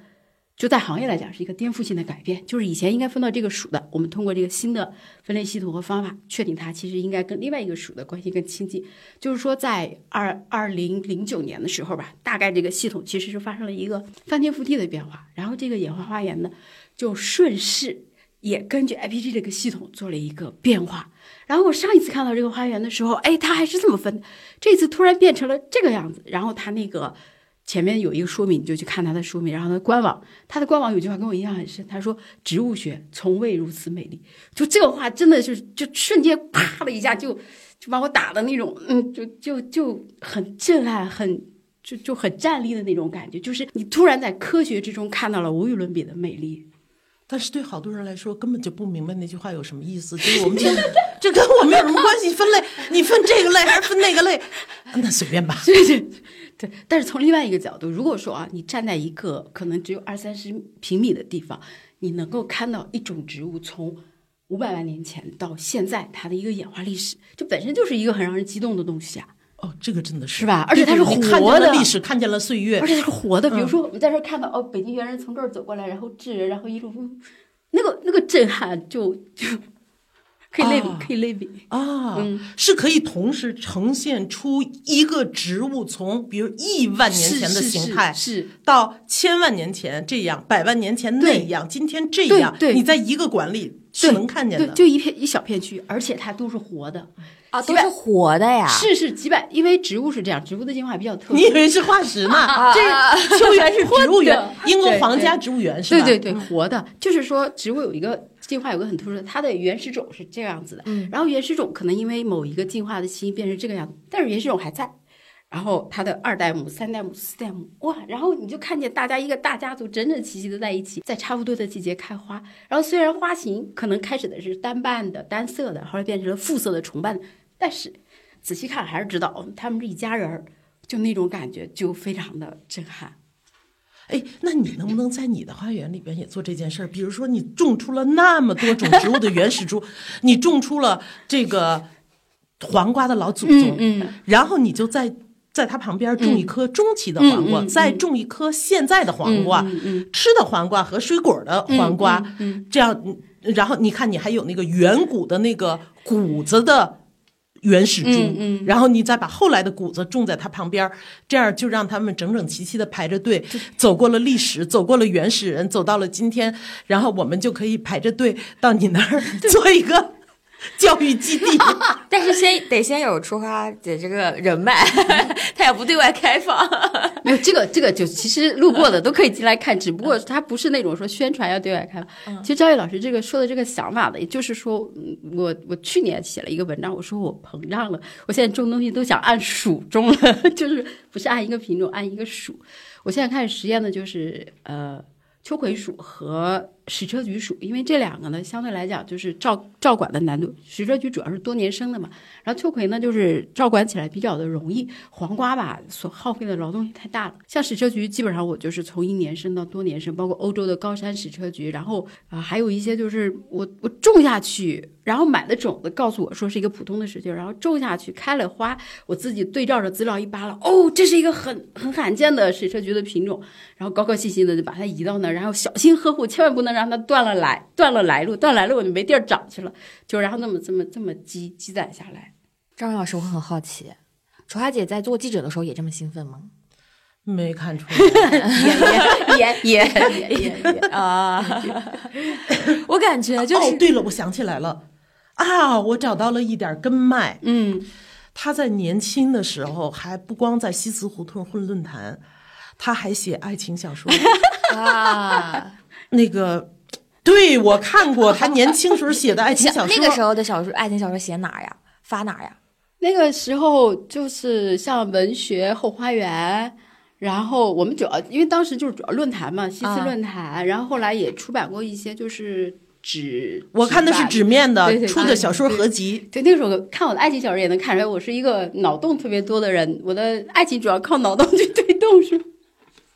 [SPEAKER 3] 就在行业来讲是一个颠覆性的改变，就是以前应该分到这个属的，我们通过这个新的分类系统和方法，确定它其实应该跟另外一个属的关系更亲近。就是说，在二二零零九年的时候吧，大概这个系统其实是发生了一个翻天覆地的变化，然后这个演化花园呢，就顺势也根据 IPG 这个系统做了一个变化。然后我上一次看到这个花园的时候，哎，它还是这么分，这次突然变成了这个样子，然后它那个。前面有一个说明，你就去看他的说明，然后它官网，他的官网有句话跟我印象很深，他说：“植物学从未如此美丽。”就这个话真的是，就瞬间啪的一下就就把我打的那种，嗯，就就就很震撼，很就就很站立的那种感觉，就是你突然在科学之中看到了无与伦比的美丽。
[SPEAKER 1] 但是对好多人来说，根本就不明白那句话有什么意思。就是我们这这跟我们有什么关系？分类，你分这个类还是分那个类？那随便吧。
[SPEAKER 3] 对 对对。但是从另外一个角度，如果说啊，你站在一个可能只有二三十平米的地方，你能够看到一种植物从五百万年前到现在它的一个演化历史，这本身就是一个很让人激动的东西啊。
[SPEAKER 1] 哦，这个真的是
[SPEAKER 3] 是吧？而且它是活
[SPEAKER 1] 的历史，看见了岁月，
[SPEAKER 3] 而且它是活的。比如说，我们在这看到哦，北京猿人从这儿走过来，然后智人，然后一路，那个那个震撼，就就可以类比，可以类比
[SPEAKER 1] 啊，是可以同时呈现出一个植物从比如亿万年前的形态，
[SPEAKER 3] 是
[SPEAKER 1] 到千万年前这样，百万年前那样，今天这样，你在一个馆里是能看见的，
[SPEAKER 3] 就一片一小片区，而且它都是活的。
[SPEAKER 2] 啊，都是活的呀！
[SPEAKER 3] 是是几百，因为植物是这样，植物的进化比较特殊。
[SPEAKER 1] 你以为是化石呢？这 秋园是植物园，英国皇家植物园是
[SPEAKER 3] 吧？对对对，活的，就是说植物有一个进化，有个很特殊的，它的原始种是这样子的。嗯。然后原始种可能因为某一个进化的基因变成这个样子，但是原始种还在。然后它的二代目、三代目、四代目，哇！然后你就看见大家一个大家族整整齐齐的在一起，在差不多的季节开花。然后虽然花型可能开始的是单瓣的、单色的，后来变成了复色的、重瓣。但是仔细看还是知道他们是一家人儿，就那种感觉就非常的震撼。
[SPEAKER 1] 哎，那你能不能在你的花园里边也做这件事儿？比如说，你种出了那么多种植物的原始株，你种出了这个黄瓜的老祖宗，
[SPEAKER 3] 嗯，
[SPEAKER 1] 然后你就在在它旁边种一颗中期的黄瓜，再种一颗现在的黄瓜，吃的黄瓜和水果的黄瓜，这样，然后你看你还有那个远古的那个谷子的。原始株，然后你再把后来的谷子种在它旁边，这样就让他们整整齐齐的排着队，走过了历史，走过了原始人，走到了今天，然后我们就可以排着队到你那儿 做一个。教育基地，
[SPEAKER 2] 但是先得先有出花姐这个人脉，他也不对外开放。
[SPEAKER 3] 没有这个，这个就其实路过的都可以进来看，只不过他不是那种说宣传要对外开放。其实赵毅老师这个说的这个想法的，也就是说，我我去年写了一个文章，我说我膨胀了，我现在种东西都想按属种了，就是不是按一个品种，按一个属。我现在开始实验的就是呃秋葵属和。矢车菊属，因为这两个呢，相对来讲就是照照管的难度。矢车菊主要是多年生的嘛，然后秋葵呢，就是照管起来比较的容易。黄瓜吧，所耗费的劳动力太大了。像矢车菊，基本上我就是从一年生到多年生，包括欧洲的高山矢车菊，然后啊，还有一些就是我我种下去，然后买的种子告诉我说是一个普通的矢车，然后种下去开了花，我自己对照着资料一扒拉，哦，这是一个很很罕见的矢车菊的品种，然后高高兴兴的就把它移到那儿，然后小心呵护，千万不能。让它断了来，断了来路，断来路我就没地儿找去了，就然后那么这么这么积积攒下来。
[SPEAKER 2] 张老师，我很好奇，楚华姐在做记者的时候也这么兴奋吗？
[SPEAKER 1] 没看出来，
[SPEAKER 3] 也也也也也
[SPEAKER 2] 啊！我感觉就是，
[SPEAKER 1] 对了，我想起来了啊，我找到了一点根脉。
[SPEAKER 3] 嗯，
[SPEAKER 1] 他在年轻的时候还不光在西祠胡同混论坛，他还写爱情小说
[SPEAKER 2] 啊。
[SPEAKER 1] 那个，对我看过他年轻时候写的爱情小说。
[SPEAKER 2] 那个时候的小说，爱情小说写哪呀？发哪呀？
[SPEAKER 3] 那个时候就是像文学后花园，然后我们主要因为当时就是主要论坛嘛，西祠论坛，然后后来也出版过一些就是纸，
[SPEAKER 1] 我看的是纸面的出的小说合集。
[SPEAKER 3] 对，那个时候看我的爱情小说也能看出来，我是一个脑洞特别多的人，我的爱情主要靠脑洞去推动，是吗？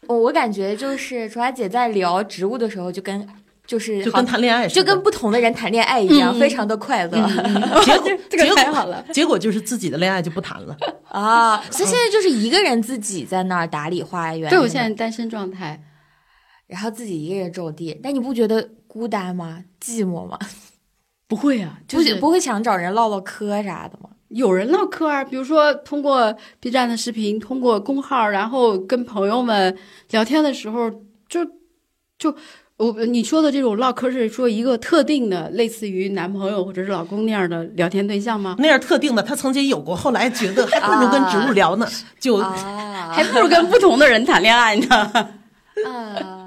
[SPEAKER 2] 我我感觉就是楚雅姐在聊植物的时候，就跟就是
[SPEAKER 1] 就跟谈恋爱似的，
[SPEAKER 2] 就跟不同的人谈恋爱一样，非常的快乐。
[SPEAKER 1] 结果
[SPEAKER 3] 这个
[SPEAKER 1] 结果
[SPEAKER 3] 太好了
[SPEAKER 1] 结果就是自己的恋爱就不谈了。
[SPEAKER 2] 啊，所以现在就是一个人自己在那儿打理花园，
[SPEAKER 3] 对我现在单身状态，
[SPEAKER 2] 然后自己一个人种地，但你不觉得孤单吗？寂寞吗？
[SPEAKER 3] 不会啊，就
[SPEAKER 2] 不
[SPEAKER 3] 是
[SPEAKER 2] 不会想找人唠唠嗑啥的吗？
[SPEAKER 3] 有人唠嗑啊，比如说通过 B 站的视频，通过公号，然后跟朋友们聊天的时候，就就我你说的这种唠嗑是说一个特定的，类似于男朋友或者是老公那样的聊天对象吗？
[SPEAKER 1] 那样特定的，他曾经有过，后来觉得还不如跟植物聊呢，就
[SPEAKER 2] 啊
[SPEAKER 3] 还不如跟不同的人谈恋爱呢。
[SPEAKER 2] 啊，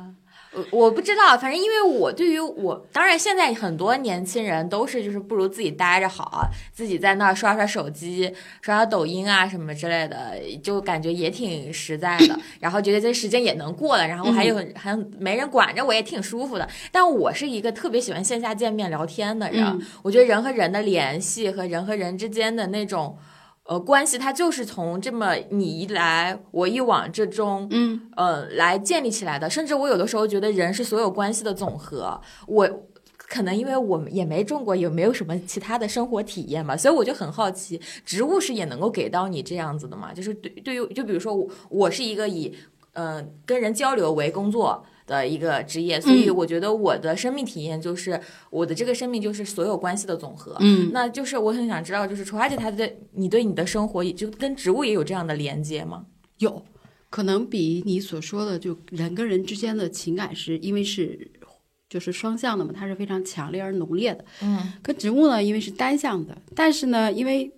[SPEAKER 2] 我我不知道，反正因为我对于我，当然现在很多年轻人都是就是不如自己待着好，自己在那儿刷刷手机、刷刷抖音啊什么之类的，就感觉也挺实在的。然后觉得这时间也能过了，然后还有还没人管着我，也挺舒服的。但我是一个特别喜欢线下见面聊天的人，
[SPEAKER 3] 嗯
[SPEAKER 2] 我觉得人和人的联系和人和人之间的那种。呃，关系它就是从这么你一来我一往这中，
[SPEAKER 3] 嗯，
[SPEAKER 2] 呃，来建立起来的。甚至我有的时候觉得人是所有关系的总和。我可能因为我们也没种过，也没有什么其他的生活体验嘛，所以我就很好奇，植物是也能够给到你这样子的嘛？就是对对于，就比如说我，我是一个以呃跟人交流为工作。的一个职业，所以我觉得我的生命体验就是我的这个生命就是所有关系的总和。
[SPEAKER 3] 嗯，
[SPEAKER 2] 那就是我很想知道，就是楚华姐她的你对你的生活也就跟植物也有这样的连接吗？
[SPEAKER 3] 有可能比你所说的，就人跟人之间的情感是因为是就是双向的嘛，它是非常强烈而浓烈的。
[SPEAKER 2] 嗯
[SPEAKER 3] 跟植物呢，因为是单向的，但是呢，因为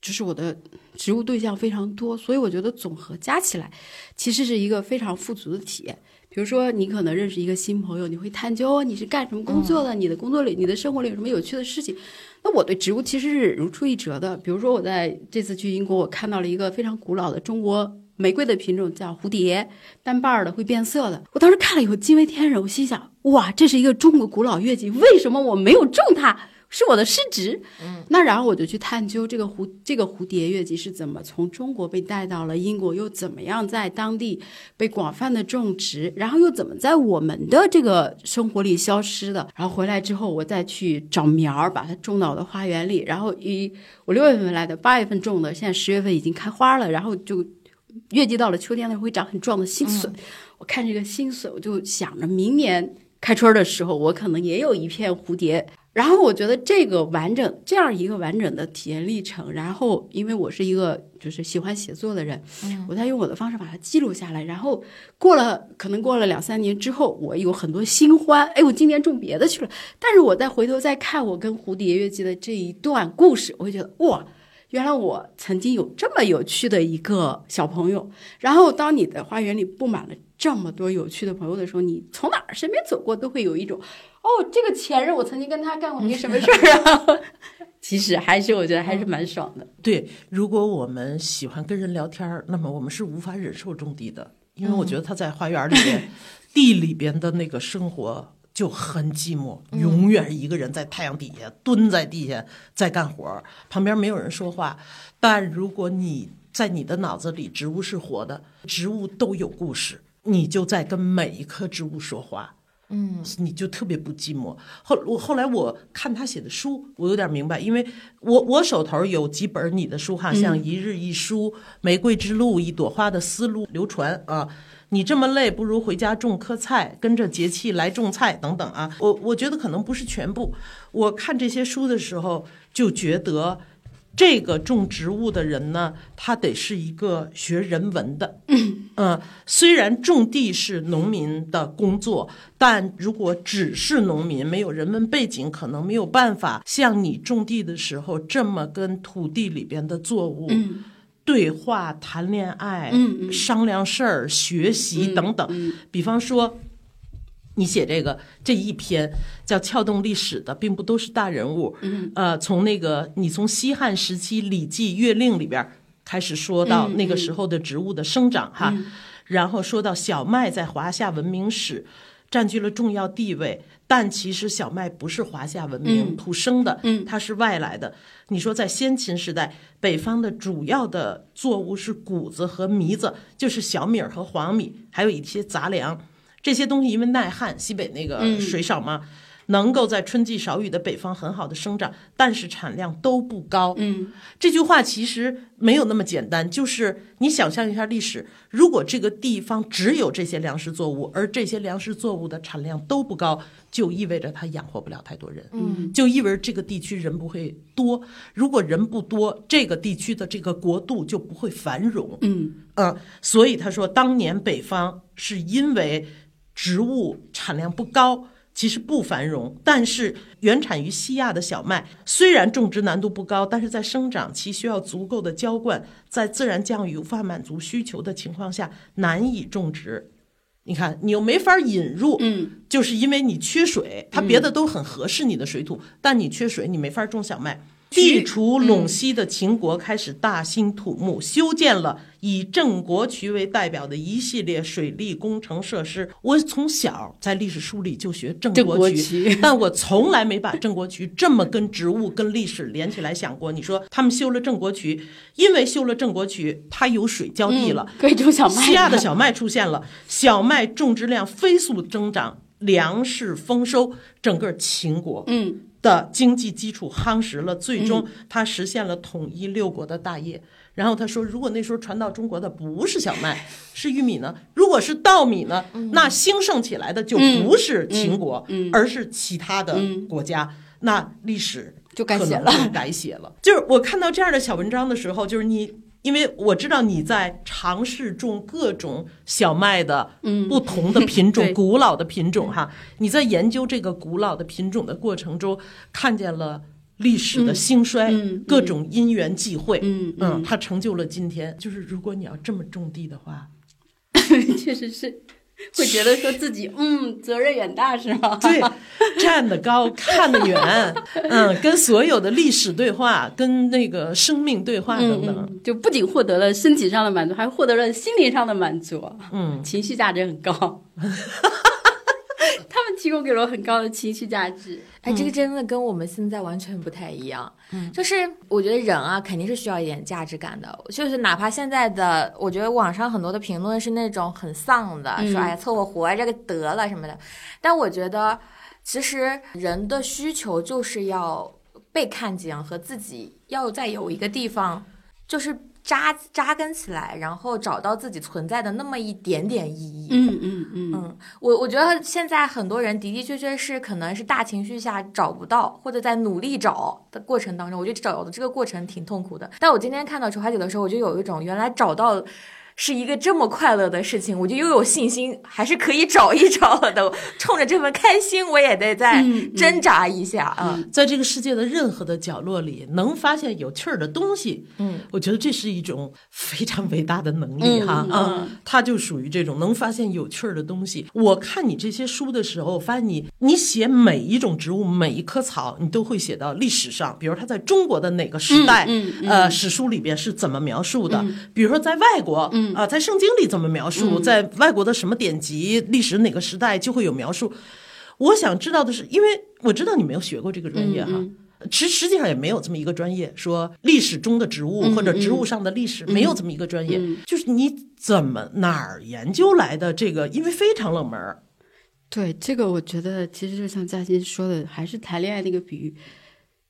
[SPEAKER 3] 就是我的植物对象非常多，所以我觉得总和加起来，其实是一个非常富足的体验。比如说，你可能认识一个新朋友，你会探究你是干什么工作的，你的工作里、你的生活里有什么有趣的事情。那我对植物其实是如出一辙的。比如说，我在这次去英国，我看到了一个非常古老的中国玫瑰的品种，叫蝴蝶，单瓣儿的，会变色的。我当时看了以后惊为天人，我心想：哇，这是一个中国古老月季，为什么我没有种它？是我的失职。嗯，那然后我就去探究这个蝴这个蝴蝶月季是怎么从中国被带到了英国，又怎么样在当地被广泛的种植，然后又怎么在我们的这个生活里消失的。然后回来之后，我再去找苗儿，把它种到我的花园里。然后一我六月份来的，八月份种的，现在十月份已经开花了。然后就月季到了秋天呢，会长很壮的新笋。我看这个新笋，我就想着明年开春的时候，我可能也有一片蝴蝶。然后我觉得这个完整这样一个完整的体验历程，然后因为我是一个就是喜欢写作的人，我在用我的方式把它记录下来。然后过了可能过了两三年之后，我有很多新欢，哎，我今年种别的去了。但是我再回头再看我跟蝴蝶月季的这一段故事，我会觉得哇。原来我曾经有这么有趣的一个小朋友，然后当你的花园里布满了这么多有趣的朋友的时候，你从哪儿身边走过都会有一种，哦，这个前任我曾经跟他干过一个什么事儿啊？其实还是我觉得还是蛮爽的。
[SPEAKER 1] 对，如果我们喜欢跟人聊天儿，那么我们是无法忍受种地的，因为我觉得他在花园里边、地里边的那个生活就很寂寞，永远一个人在太阳底下蹲在地下在干活儿，旁边没有人说话。但如果你在你的脑子里，植物是活的，植物都有故事，你就在跟每一棵植物说话。
[SPEAKER 2] 嗯
[SPEAKER 1] 你就特别不寂寞。后我后来我看他写的书，我有点明白，因为我我手头有几本你的书哈，像《一日一书》《玫瑰之路》《一朵花的思路》流传啊。你这么累，不如回家种棵菜，跟着节气来种菜等等啊。我我觉得可能不是全部。我看这些书的时候，就觉得这个种植物的人呢，他得是一个学人文的。嗯，虽然种地是农民的工作，但如果只是农民，没有人文背景，可能没有办法像你种地的时候这么跟土地里边的作物。对话、谈恋爱、商量事儿、学习等等。
[SPEAKER 3] 嗯
[SPEAKER 1] 比方说，你写这个这一篇叫撬动历史的，并不都是大人物。
[SPEAKER 3] 嗯，
[SPEAKER 1] 呃，从那个你从西汉时期《礼记·乐令》里边开始说到
[SPEAKER 3] 嗯
[SPEAKER 1] 那个时候的植物的生长哈，然后说到小麦在华夏文明史占据了重要地位，但其实小麦不是华夏文明
[SPEAKER 3] 嗯。
[SPEAKER 1] 土生的，
[SPEAKER 3] 嗯。
[SPEAKER 1] 它是外来的。你说在先秦时代，北方的主要的作物是谷子和糜子，就是小米儿和黄米，还有一些杂粮。这些东西因为耐旱，西北那个水少嘛，能够在春季少雨的北方很好的生长，但是产量都不高。
[SPEAKER 3] 嗯，
[SPEAKER 1] 这句话其实没有那么简单，就是你想象一下历史，如果这个地方只有这些粮食作物，而这些粮食作物的产量都不高，就意味着它养活不了太多人。
[SPEAKER 2] 嗯，
[SPEAKER 1] 就意味着这个地区人不会多。如果人不多，这个地区的这个国度就不会繁荣。
[SPEAKER 3] 嗯
[SPEAKER 1] 嗯，所以他说，当年北方是因为植物产量不高，其实不繁荣，但是原产于西亚的小麦虽然种植难度不高，但是在生长期需要足够的浇灌，在自然降雨无法满足需求的情况下，难以种植。你看，你又没法引入，
[SPEAKER 3] 嗯，
[SPEAKER 1] 就是因为你缺水，它别的都很合适你的水土，但你缺水，你没法种小麦。地处陇西的秦国开始大兴土木，修建了以郑国渠为代表的一系列水利工程设施。我从小在历史书里就学郑
[SPEAKER 3] 郑国
[SPEAKER 1] 渠但我从来没把郑国渠这么跟植物、跟历史连起来想过。你说他们修了郑国渠，因为修了郑国渠，它有水浇地了，
[SPEAKER 3] 可以种小麦。
[SPEAKER 1] 西亚的小麦出现了，小麦种植量飞速增长，粮食丰收，整个秦国
[SPEAKER 3] 嗯
[SPEAKER 1] 的经济基础夯实了，最终他实现了统一六国的大业。然后他说，如果那时候传到中国的不是小麦，是玉米呢？如果是稻米呢？那兴盛起来的就不是秦国，而是其他的国家。那历史
[SPEAKER 3] 就改写了
[SPEAKER 1] 改写了。就是我看到这样的小文章的时候，就是你。因为我知道你在尝试种各种小麦的不同的品种、
[SPEAKER 3] 对
[SPEAKER 1] 古老的品种哈，你在研究这个古老的品种的过程中，看见了历史的兴衰，
[SPEAKER 3] 嗯
[SPEAKER 1] 各种因缘际会，
[SPEAKER 3] 嗯
[SPEAKER 1] 嗯，它成就了今天。就是如果你要这么种地的话，
[SPEAKER 3] 确实是会觉得说自己嗯责任远大是吗？
[SPEAKER 1] 对，站得高，看得远，嗯，跟所有的历史对话，跟那个生命对话等等，
[SPEAKER 3] 嗯，就不仅获得了身体上的满足，还获得了心灵上的满足，
[SPEAKER 1] 嗯，
[SPEAKER 3] 情绪价值很高。他们提供给了我很高的情绪价值。
[SPEAKER 2] 哎，这个真的跟我们现在完全不太一样。嗯，就是我觉得人啊，肯定是需要一点价值感的。就是哪怕现在的，我觉得网上很多的评论是那种很丧的，说哎呀凑合活这个得了什么的。但我觉得，其实人的需求就是要被看见和自己要在有一个地方，就是扎扎根起来，然后找到自己存在的那么一点点意义。
[SPEAKER 3] 嗯嗯嗯
[SPEAKER 2] 嗯，我我觉得现在很多人的的确确是可能是大情绪下找不到，或者在努力找的过程当中，我觉得找的这个过程挺痛苦的。但我今天看到《楚海姐》的时候，我就有一种原来找到是一个这么快乐的事情，我就又有信心，还是可以找一找的。冲着这份开心，我也得再挣扎一下啊。
[SPEAKER 1] 在这个世界的任何的角落里，能发现有趣儿的东西，
[SPEAKER 2] 嗯，
[SPEAKER 1] 我觉得这是一种非常伟大的能力哈
[SPEAKER 3] 嗯
[SPEAKER 1] 啊，它就属于这种能发现有趣儿的东西。我看你这些书的时候，我发现你你写每一种植物、每一棵草，你都会写到历史上，比如它在中国的哪个时代，呃，史书里边是怎么描述的，比如说在外国，嗯啊、在圣经里怎么描述，在外国的什么典籍、历史哪个时代就会有描述。我想知道的是，因为我知道你没有学过这个专业哈，实实际上也没有这么一个专业，说历史中的植物或者植物上的历史，没有这么一个专业。就是你怎么哪儿研究来的这个？因为非常冷门儿。
[SPEAKER 3] 对这个，我觉得其实就像嘉欣说的，还是谈恋爱那个比喻。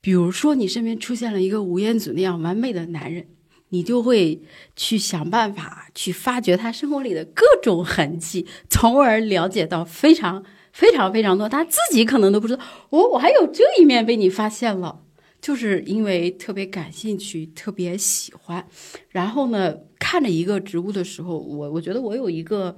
[SPEAKER 3] 比如说，你身边出现了一个吴彦祖那样完美的男人，你就会去想办法去发掘他生活里的各种痕迹，从而了解到非常非常非常多他自己可能都不知道。哦，我还有这一面被你发现了，就是因为特别感兴趣，特别喜欢。然后呢，看着一个植物的时候，我我觉得我有一个。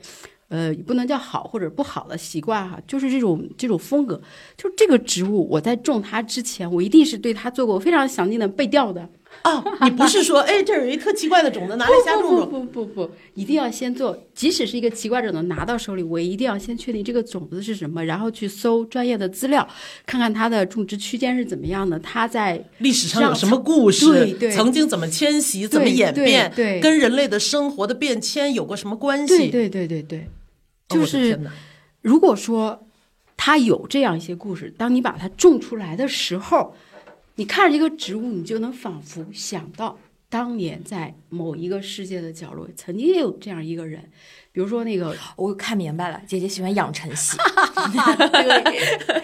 [SPEAKER 3] 呃，不能叫好或者不好的习惯哈，就是这种这种风格，就这个植物，我在种它之前，我一定是对它做过非常详尽的背调的。
[SPEAKER 1] 哦，你不是说，哎，这儿有一特奇怪的种子，拿来瞎种
[SPEAKER 3] 不
[SPEAKER 1] 种？
[SPEAKER 3] 不不不不，一定要先做，即使是一个奇怪种子拿到手里，我一定要先确定这个种子是什么，然后去搜专业的资料，看看它的种植区间是怎么样的，它在
[SPEAKER 1] 历史上有什么故事？
[SPEAKER 3] 对对
[SPEAKER 1] 曾经怎么迁徙？怎么演
[SPEAKER 3] 对
[SPEAKER 1] 变？
[SPEAKER 3] 对
[SPEAKER 1] 跟人类的生活的变迁有过什么关系？
[SPEAKER 3] 对对对对就是如果说它有这样一些故事，当你把它种出来的时候，你看着这个植物，你就能仿佛想到当年在某一个世界的角落，曾经也有这样一个人，比如说那个，
[SPEAKER 2] 我看明白了，姐姐喜欢养成系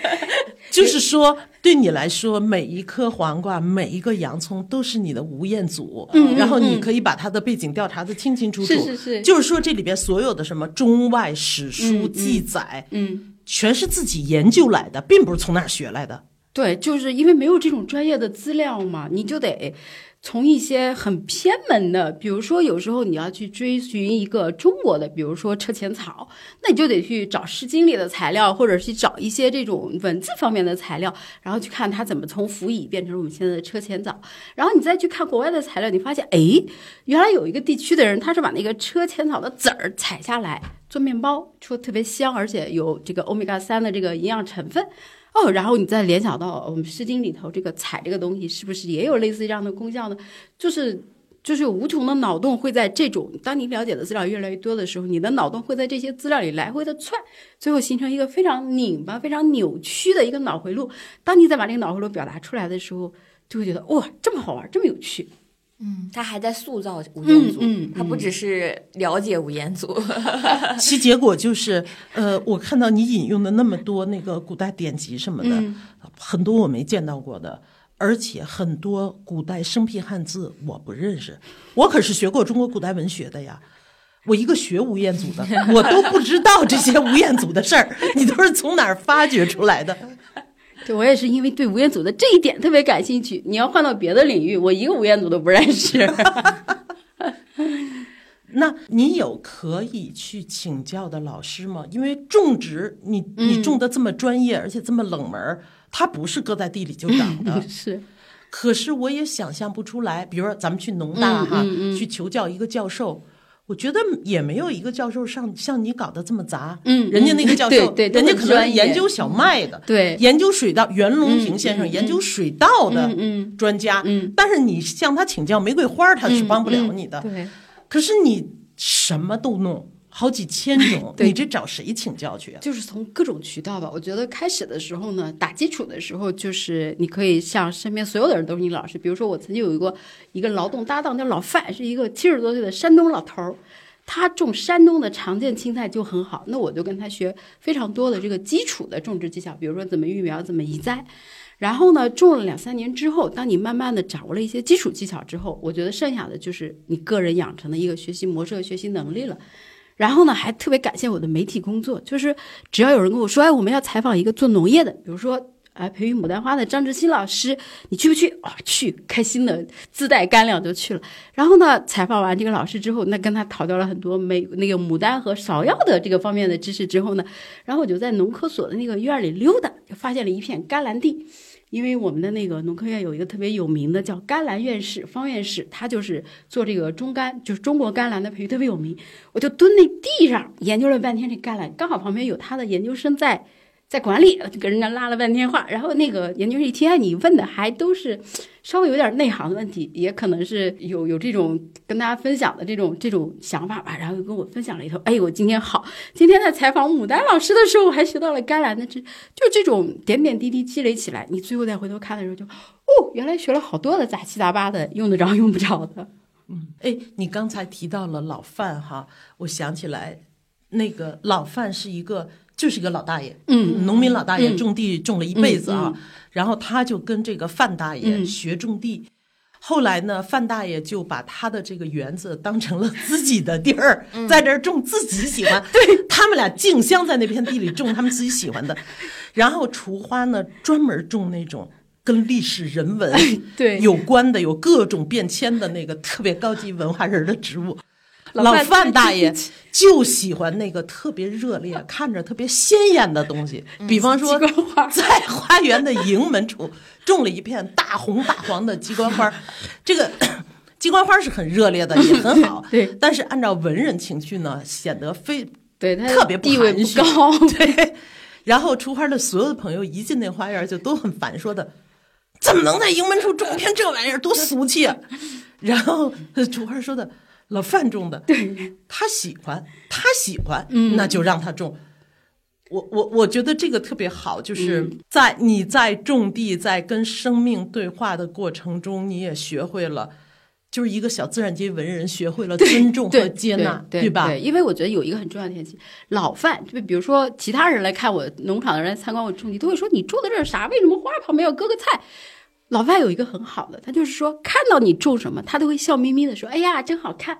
[SPEAKER 1] 就是说，对你来说，每一颗黄瓜、每一个洋葱都是你的吴彦祖，
[SPEAKER 3] 嗯
[SPEAKER 1] 然后你可以把他的背景调查的清清楚楚。
[SPEAKER 3] 是是是
[SPEAKER 1] 就是说，这里边所有的什么中外史书记载，
[SPEAKER 3] 嗯，
[SPEAKER 1] 全是自己研究来的，并不是从哪儿学来的。
[SPEAKER 3] 对，就是因为没有这种专业的资料嘛，你就得从一些很偏门的，比如说有时候你要去追寻一个中国的，比如说车前草，那你就得去找《诗经》里的材料，或者去找一些这种文字方面的材料，然后去看它怎么从辅以变成我们现在的车前草，然后你再去看国外的材料，你发现，哎，原来有一个地区的人，他是把那个车前草的籽儿采下来做面包，说特别香，而且有这个欧米伽三的这个营养成分。哦，然后你再联想到我们《诗经》里头这个采这个东西，是不是也有类似这样的功效呢？就是就是无穷的脑洞会在这种，当你了解的资料越来越多的时候，你的脑洞会在这些资料里来回的窜，最后形成一个非常拧巴、非常扭曲的一个脑回路。当你再把这个脑回路表达出来的时候，就会觉得哇，这么好玩，这么有趣。
[SPEAKER 2] 嗯，他还在塑造吴彦祖，
[SPEAKER 3] 嗯嗯
[SPEAKER 2] 他不只是了解吴彦祖，
[SPEAKER 1] 其结果就是，呃，我看到你引用的那么多那个古代典籍什么的，
[SPEAKER 3] 嗯
[SPEAKER 1] 很多我没见到过的，而且很多古代生僻汉字我不认识，我可是学过中国古代文学的呀。我一个学吴彦祖的，我都不知道这些吴彦祖的事儿，你都是从哪儿发掘出来的？
[SPEAKER 3] 对我也是因为对吴彦祖的这一点特别感兴趣。你要换到别的领域，我一个吴彦祖都不认识。
[SPEAKER 1] 那你有可以去请教的老师吗？因为种植，你你种的这么专业，而且这么冷门儿，它不是搁在地里就长的。
[SPEAKER 3] 是，
[SPEAKER 1] 可是我也想象不出来，比如说咱们去农大哈，去求教一个教授，我觉得也没有一个教授上像你搞得这么杂。
[SPEAKER 3] 嗯
[SPEAKER 1] 人家那个教授，
[SPEAKER 3] 对对
[SPEAKER 1] 人家可能研究小麦的，
[SPEAKER 3] 对
[SPEAKER 1] 研究水稻，袁隆平先生研究水稻的
[SPEAKER 3] 嗯
[SPEAKER 1] 专家。
[SPEAKER 3] 嗯
[SPEAKER 1] 但是你向他请教玫瑰花，他是帮不了你的。
[SPEAKER 3] 对。
[SPEAKER 1] 可是你什么都弄，好几千种，
[SPEAKER 3] 对
[SPEAKER 1] 你这找谁请教去啊？
[SPEAKER 3] 就是从各种渠道吧。我觉得开始的时候呢，打基础的时候，就是你可以向身边所有的人都是你老师。比如说，我曾经有一个一个劳动搭档叫老范，是一个七十多岁的山东老头儿，他种山东的常见青菜就很好。那我就跟他学非常多的这个基础的种植技巧，比如说怎么育苗，怎么移栽。然后呢，种了两三年之后，当你慢慢的掌握了一些基础技巧之后，我觉得剩下的就是你个人养成的一个学习模式和学习能力了。然后呢，还特别感谢我的媒体工作，就是只要有人跟我说，哎，我们要采访一个做农业的，比如说，哎，培育牡丹花的张志新老师，你去不去？哦、去，开心的自带干粮就去了。然后呢，采访完这个老师之后，那跟他讨教了很多美那个牡丹和芍药的这个方面的知识之后呢，然后我就在农科所的那个院里溜达，就发现了一片甘蓝地。因为我们的那个农科院有一个特别有名的叫甘蓝院士方院士，他就是做这个中甘，就是中国甘蓝的培育特别有名。我就蹲那地上研究了半天这甘蓝，刚好旁边有他的研究生在在管理，就跟人家拉了半天话。然后那个研究生一听，哎，你问的还都是稍微有点内行的问题，也可能是有 有这种跟大家分享的这种这种想法吧。然后又跟我分享了一头，哎，我今天好，今天在采访牡丹老师的时候，我还学到了甘蓝的知，就这种点点滴滴积累起来，你最后再回头看的时候就，哦，原来学了好多的杂七杂八的，用得着用不着的。
[SPEAKER 1] 嗯哎，你刚才提到了老范哈，我想起来，那个老范是一个，就是一个老大爷，
[SPEAKER 3] 嗯，
[SPEAKER 1] 农民老大爷，
[SPEAKER 3] 嗯。
[SPEAKER 1] 种地种了一辈子啊，
[SPEAKER 3] 嗯
[SPEAKER 1] 然后他就跟这个范大爷
[SPEAKER 3] 嗯。
[SPEAKER 1] 学种地。后来呢，范大爷就把他的这个园子当成了自己的地儿，
[SPEAKER 3] 嗯。
[SPEAKER 1] 在这儿种自己喜欢。对。他们俩竞相在那片地里种他们自己喜欢的，然后除花呢，专门种那种跟历史人文
[SPEAKER 3] 对。
[SPEAKER 1] 有关的、有各种变迁的那个特别高级文化人的植物。
[SPEAKER 3] 老范
[SPEAKER 1] 大爷 就喜欢那个特别热烈、看着特别鲜艳的东西，比方说在花园的迎门处 种了一片大红大黄的鸡冠花，这个。鸡冠花是很热烈的，也很好。
[SPEAKER 3] 对
[SPEAKER 1] 但是按照文人情趣呢，显得非
[SPEAKER 3] 对他
[SPEAKER 1] 特别不
[SPEAKER 3] 地位不高，
[SPEAKER 1] 对。然后出花的所有的朋友一进那花园就都很烦，说的怎么能在迎门处种一片这玩意儿，多俗气啊！然后出花说的老范种的，对，他喜欢，他喜欢，那就让他种。我我我觉得这个特别好，就是在你在种地，在跟生命对话的过程中，你也学会了。就是一个小自然界文人学会了尊重和接纳，
[SPEAKER 3] 对
[SPEAKER 1] 吧？
[SPEAKER 3] 对，因为我觉得有一个很重要的前提，老范，就比如说其他人来看我农场的人来参观我种地，都会说你种的这是啥？为什么花旁边要搁个菜？老范有一个很好的，他就是说看到你种什么，他都会笑眯眯的说：“哎呀，真好看。”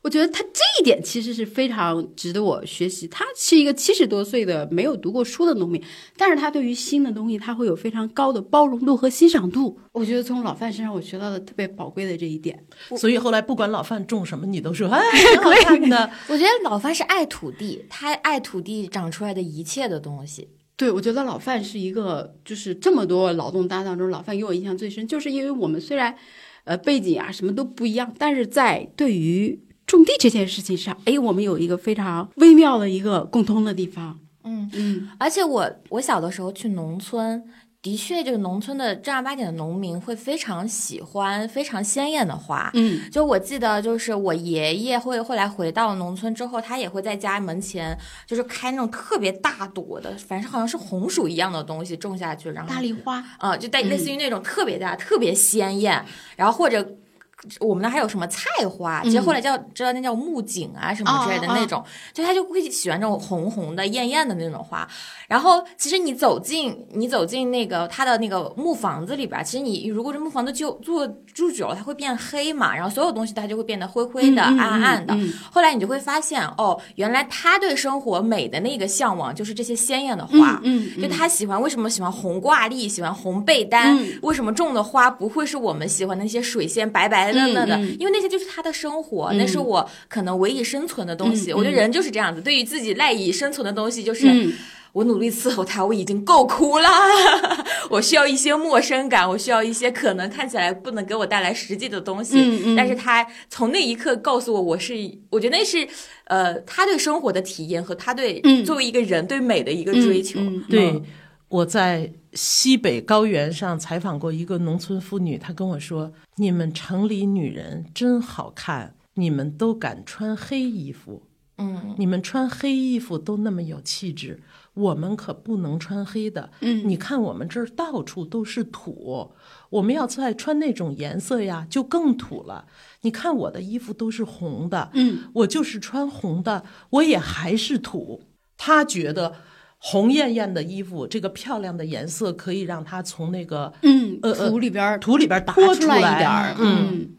[SPEAKER 3] 我觉得他这一点其实是非常值得我学习。他是一个七十多岁的没有读过书的农民，但是他对于新的东西，他会有非常高的包容度和欣赏度。我觉得从老范身上我学到了特别宝贵的这一点。
[SPEAKER 1] 所以后来不管老范种什么，你都说哎，挺好看的。
[SPEAKER 2] 我觉得老范是爱土地，他爱土地长出来的一切的东西。
[SPEAKER 3] 对，我觉得老范是一个，就是这么多劳动搭档中，老范给我印象最深，就是因为我们虽然，呃，背景啊什么都不一样，但是在对于种地这件事情上，哎，我们有一个非常微妙的一个共通的地方。
[SPEAKER 2] 嗯
[SPEAKER 3] 嗯，
[SPEAKER 2] 而且我我小的时候去农村，的确，这个农村的正儿八经的农民会非常喜欢非常鲜艳的花。
[SPEAKER 3] 嗯，
[SPEAKER 2] 就我记得，就是我爷爷会后来回到农村之后，他也会在家门前就是开那种特别大朵的，反正好像是红薯一样的东西种下去，然后
[SPEAKER 3] 大丽花，
[SPEAKER 2] 啊、就带类似于那种特别大、特别鲜艳，然后或者。我们那还有什么菜花？其实后来叫知道那叫木槿啊什么之类的那种，就他就会喜欢这种红红的、艳艳的那种花。然后其实你走进你走进那个他的那个木房子里边，其实你如果这木房子就住住久了，它会变黑嘛，然后所有东西它就会变得灰灰的、暗暗的。后来你就会发现，哦，原来他对生活美的那个向往就是这些鲜艳的花。就他喜欢为什么喜欢红挂历，喜欢红被单？
[SPEAKER 3] 嗯
[SPEAKER 2] 为什么种的花不会是我们喜欢的那些水仙白白嫩嫩的？
[SPEAKER 3] 嗯嗯
[SPEAKER 2] 因为那些就是他的生活，
[SPEAKER 3] 嗯
[SPEAKER 2] 那是我可能唯一生存的东西。
[SPEAKER 3] 嗯
[SPEAKER 2] 我觉得人就是这样子，对于自己赖以生存的东西，就是、
[SPEAKER 3] 嗯
[SPEAKER 2] 我努力伺候他，我已经够苦了。我需要一些陌生感，我需要一些可能看起来不能给我带来实际的东西。
[SPEAKER 3] 嗯嗯
[SPEAKER 2] 但是他从那一刻告诉我，我是，我觉得那是呃，他对生活的体验和他对、
[SPEAKER 3] 嗯
[SPEAKER 2] 作为一个人对美的一个追求。
[SPEAKER 3] 嗯嗯
[SPEAKER 1] 对，我在西北高原上采访过一个农村妇女，她跟我说：“你们城里女人真好看，你们都敢穿黑衣服，
[SPEAKER 2] 嗯
[SPEAKER 1] 你们穿黑衣服都那么有气质，我们可不能穿黑的。
[SPEAKER 3] 嗯
[SPEAKER 1] 你看我们这儿到处都是土，我们要再穿那种颜色呀，就更土了。你看我的衣服都是红的，
[SPEAKER 3] 嗯，
[SPEAKER 1] 我就是穿红的，我也还是土。她觉得红艳艳的衣服，这个漂亮的颜色可以让他从那个
[SPEAKER 3] 嗯，
[SPEAKER 1] 呃呃
[SPEAKER 3] 土里边儿
[SPEAKER 1] 土里边
[SPEAKER 3] 拔
[SPEAKER 1] 脱
[SPEAKER 3] 出来
[SPEAKER 1] 来
[SPEAKER 3] 一点儿，
[SPEAKER 1] 嗯。
[SPEAKER 3] 嗯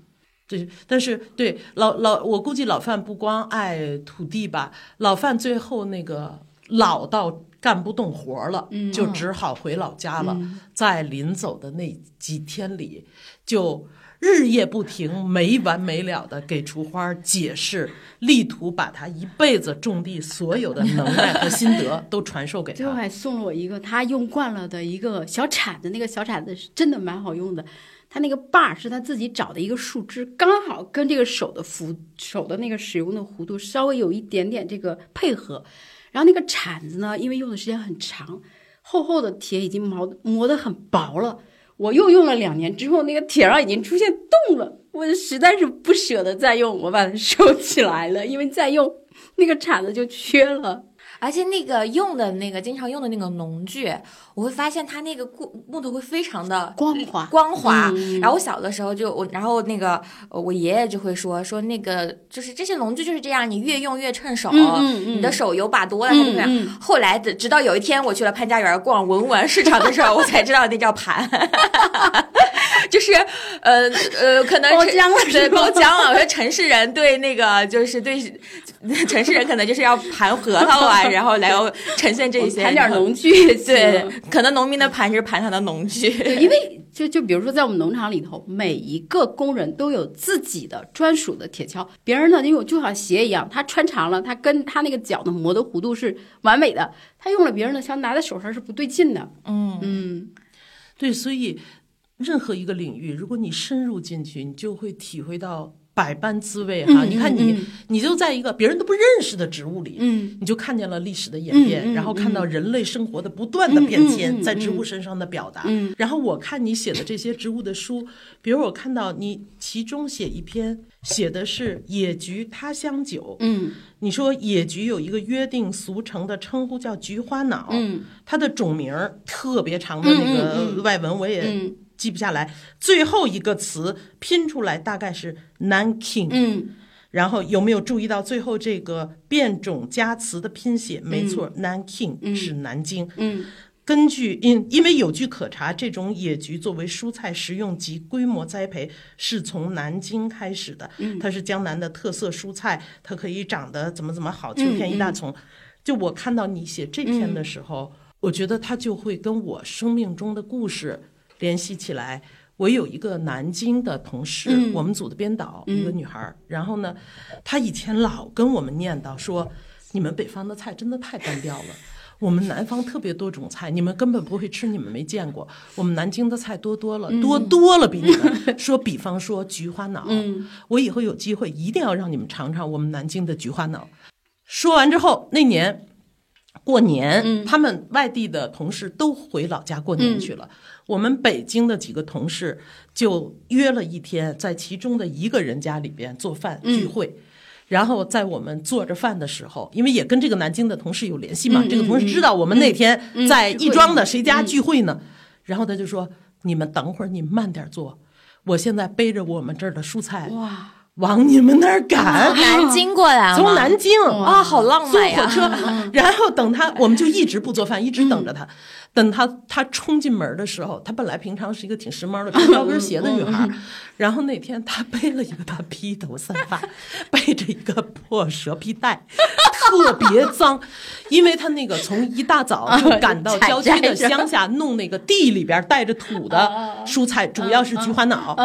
[SPEAKER 1] 对，但是对老老，我估计老范不光爱土地吧，老范最后那个老到干不动活儿了，
[SPEAKER 3] 嗯
[SPEAKER 1] 就只好回老家了。在临走的那几天里，就日夜不停、没完没了的给雏花解释，力图把他一辈子种地所有的能耐和心得都传授给他。
[SPEAKER 3] 最后还送了我一个他用惯了的一个小铲子，那个小铲子是真的蛮好用的。他那个把儿是他自己找的一个树枝，刚好跟这个手的幅手的那个使用的弧度稍微有一点点这个配合。然后那个铲子呢，因为用的时间很长，厚厚的铁已经磨磨得很薄了。我又用了两年之后，那个铁上已经出现洞了，我实在是不舍得再用，我把它收起来了，因为再用那个铲子就缺了。
[SPEAKER 2] 而且那个用的那个经常用的那个农具，我会发现它那个木木头会非常的
[SPEAKER 3] 光滑
[SPEAKER 2] 光滑。
[SPEAKER 3] 嗯
[SPEAKER 2] 然后我小的时候就我，然后那个呃我爷爷就会说说那个就是这些农具就是这样，你越用越趁手，
[SPEAKER 3] 嗯嗯嗯
[SPEAKER 2] 你的手油把多了它就这样。
[SPEAKER 3] 嗯嗯
[SPEAKER 2] 后来直直到有一天我去了潘家园逛文玩市场的时候，我才知道那叫盘。就是，呃呃，可能是
[SPEAKER 3] 包浆了
[SPEAKER 2] 对，包浆了。我说城市人对那个就是对 城市人可能就是要盘核桃啊，然后来呈现这些
[SPEAKER 3] 盘点农具
[SPEAKER 2] 对，可能农民的盘就是盘他的农具。
[SPEAKER 3] 对，因为就就比如说在我们农场里头，每一个工人都有自己的专属的铁锹，别人呢，因为就像鞋一样，他穿长了，他跟他那个脚的磨的弧度是完美的，他用了别人的锹拿在手上是不对劲的。
[SPEAKER 2] 嗯
[SPEAKER 3] 嗯，
[SPEAKER 1] 对，所以任何一个领域，如果你深入进去，你就会体会到百般滋味哈。
[SPEAKER 3] 嗯
[SPEAKER 1] 你看你，
[SPEAKER 3] 嗯
[SPEAKER 1] 你就在一个别人都不认识的植物里，
[SPEAKER 3] 嗯
[SPEAKER 1] 你就看见了历史的演变，然后看到人类生活的不断的变迁，在植物身上的表达。
[SPEAKER 3] 嗯
[SPEAKER 1] 然后我看你写的这些植物的书，比如我看到你其中写一篇，写的是野菊他乡酒。
[SPEAKER 3] 嗯
[SPEAKER 1] 你说野菊有一个约定俗成的称呼叫菊花脑，
[SPEAKER 3] 嗯
[SPEAKER 1] 它的种名儿特别长的那个外文我也
[SPEAKER 3] 嗯
[SPEAKER 1] 记不下来，最后一个词拼出来大概是 Nanking。
[SPEAKER 3] 嗯
[SPEAKER 1] 然后有没有注意到最后这个变种加词的拼写？没错，Nanking 是南京。
[SPEAKER 3] 嗯
[SPEAKER 1] 根据因因为有据可查，这种野菊作为蔬菜食用及规模栽培是从南京开始的。它是江南的特色蔬菜，它可以长得怎么怎么好，秋天一大丛。就我看到你写这篇的时候，我觉得它就会跟我生命中的故事联系起来。我有一个南京的同事，我们组的编导，一个女孩儿。然后呢，她以前老跟我们念叨说，你们北方的菜真的太单调了。我们南方特别多种菜，你们根本不会吃，你们没见过。我们南京的菜多多了，多多了比你们。说，比方说菊花脑，我以后有机会一定要让你们尝尝我们南京的菊花脑。说完之后，那年过年，他们外地的同事都回老家过年去了。我们北京的几个同事就约了一天，在其中的一个人家里边做饭聚会。然后在我们做着饭的时候，因为也跟这个南京的同事有联系嘛，这个同事知道我们那天在亦庄的谁家聚会呢，然后他就说：“你们等会儿，你慢点做，我现在背着我们这儿的蔬菜
[SPEAKER 3] 哇，
[SPEAKER 1] 往你们那儿赶。”
[SPEAKER 2] 南京过来了
[SPEAKER 1] 从南京
[SPEAKER 2] 啊，好浪漫呀！
[SPEAKER 1] 火车，然后等他，我们就一直不做饭，一直等着他。等他他冲进门的时候，他本来平常是一个挺时髦的穿高跟鞋的女孩，然后那天他背了一个大披头散发，背着一个破蛇皮袋，特别脏，因为他那个从一大早就赶到郊区的乡下弄那个地里边带着土的蔬菜，主要是菊花脑，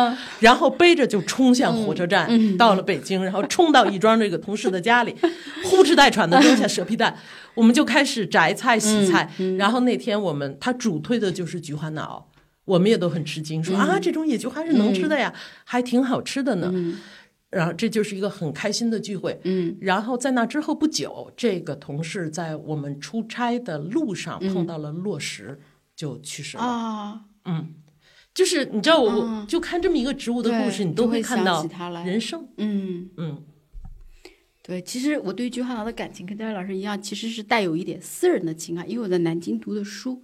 [SPEAKER 1] 然后背着就冲向火车站，到了北京，然后冲到亦庄这个同事的家里，呼哧带喘的扔下蛇皮袋，我们就开始摘菜洗菜，然后那天我们他主推的就是菊花脑。我们也都很吃惊，说啊，这种野菊花是能吃的呀，还挺好吃的呢。然后这就是一个很开心的聚会。
[SPEAKER 3] 嗯，
[SPEAKER 1] 然后在那之后不久，这个同事在我们出差的路上碰到了落石，就去世了。
[SPEAKER 3] 啊，
[SPEAKER 1] 嗯，就是你知道，我就看这么一个植物的故事，你都
[SPEAKER 3] 会想
[SPEAKER 1] 看到
[SPEAKER 3] 起它来
[SPEAKER 1] 人生。
[SPEAKER 3] 嗯。
[SPEAKER 1] 嗯
[SPEAKER 3] 对，其实我对菊花脑的感情跟戴维老师一样，其实是带有一点私人的情感，因为我在南京读的书，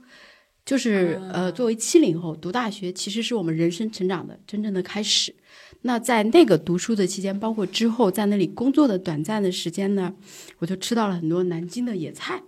[SPEAKER 3] 就是、呃，作为七零后读大学，其实是我们人生成长的真正的开始。那在那个读书的期间，包括之后在那里工作的短暂的时间呢，我就吃到了很多南京的野菜。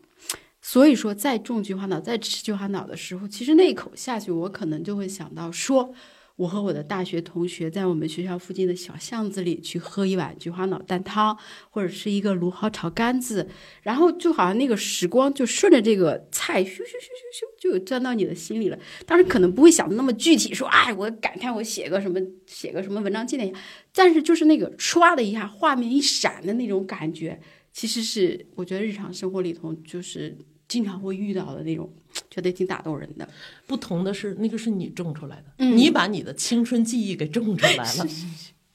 [SPEAKER 3] 所以说，在种菊花脑、在吃菊花脑的时候，其实那一口下去，我可能就会想到说，我和我的大学同学在我们学校附近的小巷子里去喝一碗菊花脑蛋汤，或者吃一个芦蒿炒肝子，然后就好像那个时光就顺着这个菜咻咻咻咻咻就钻到你的心里了。当时可能不会想的那么具体，说哎，我感叹我写个什么写个什么文章纪念一下，但是就是那个唰的一下，画面一闪的那种感觉，其实是我觉得日常生活里头就是经常会遇到的那种，觉得挺打动人的。
[SPEAKER 1] 不同的是，那个是你种出来的，
[SPEAKER 3] 嗯
[SPEAKER 1] 你把你的青春记忆给种出来了。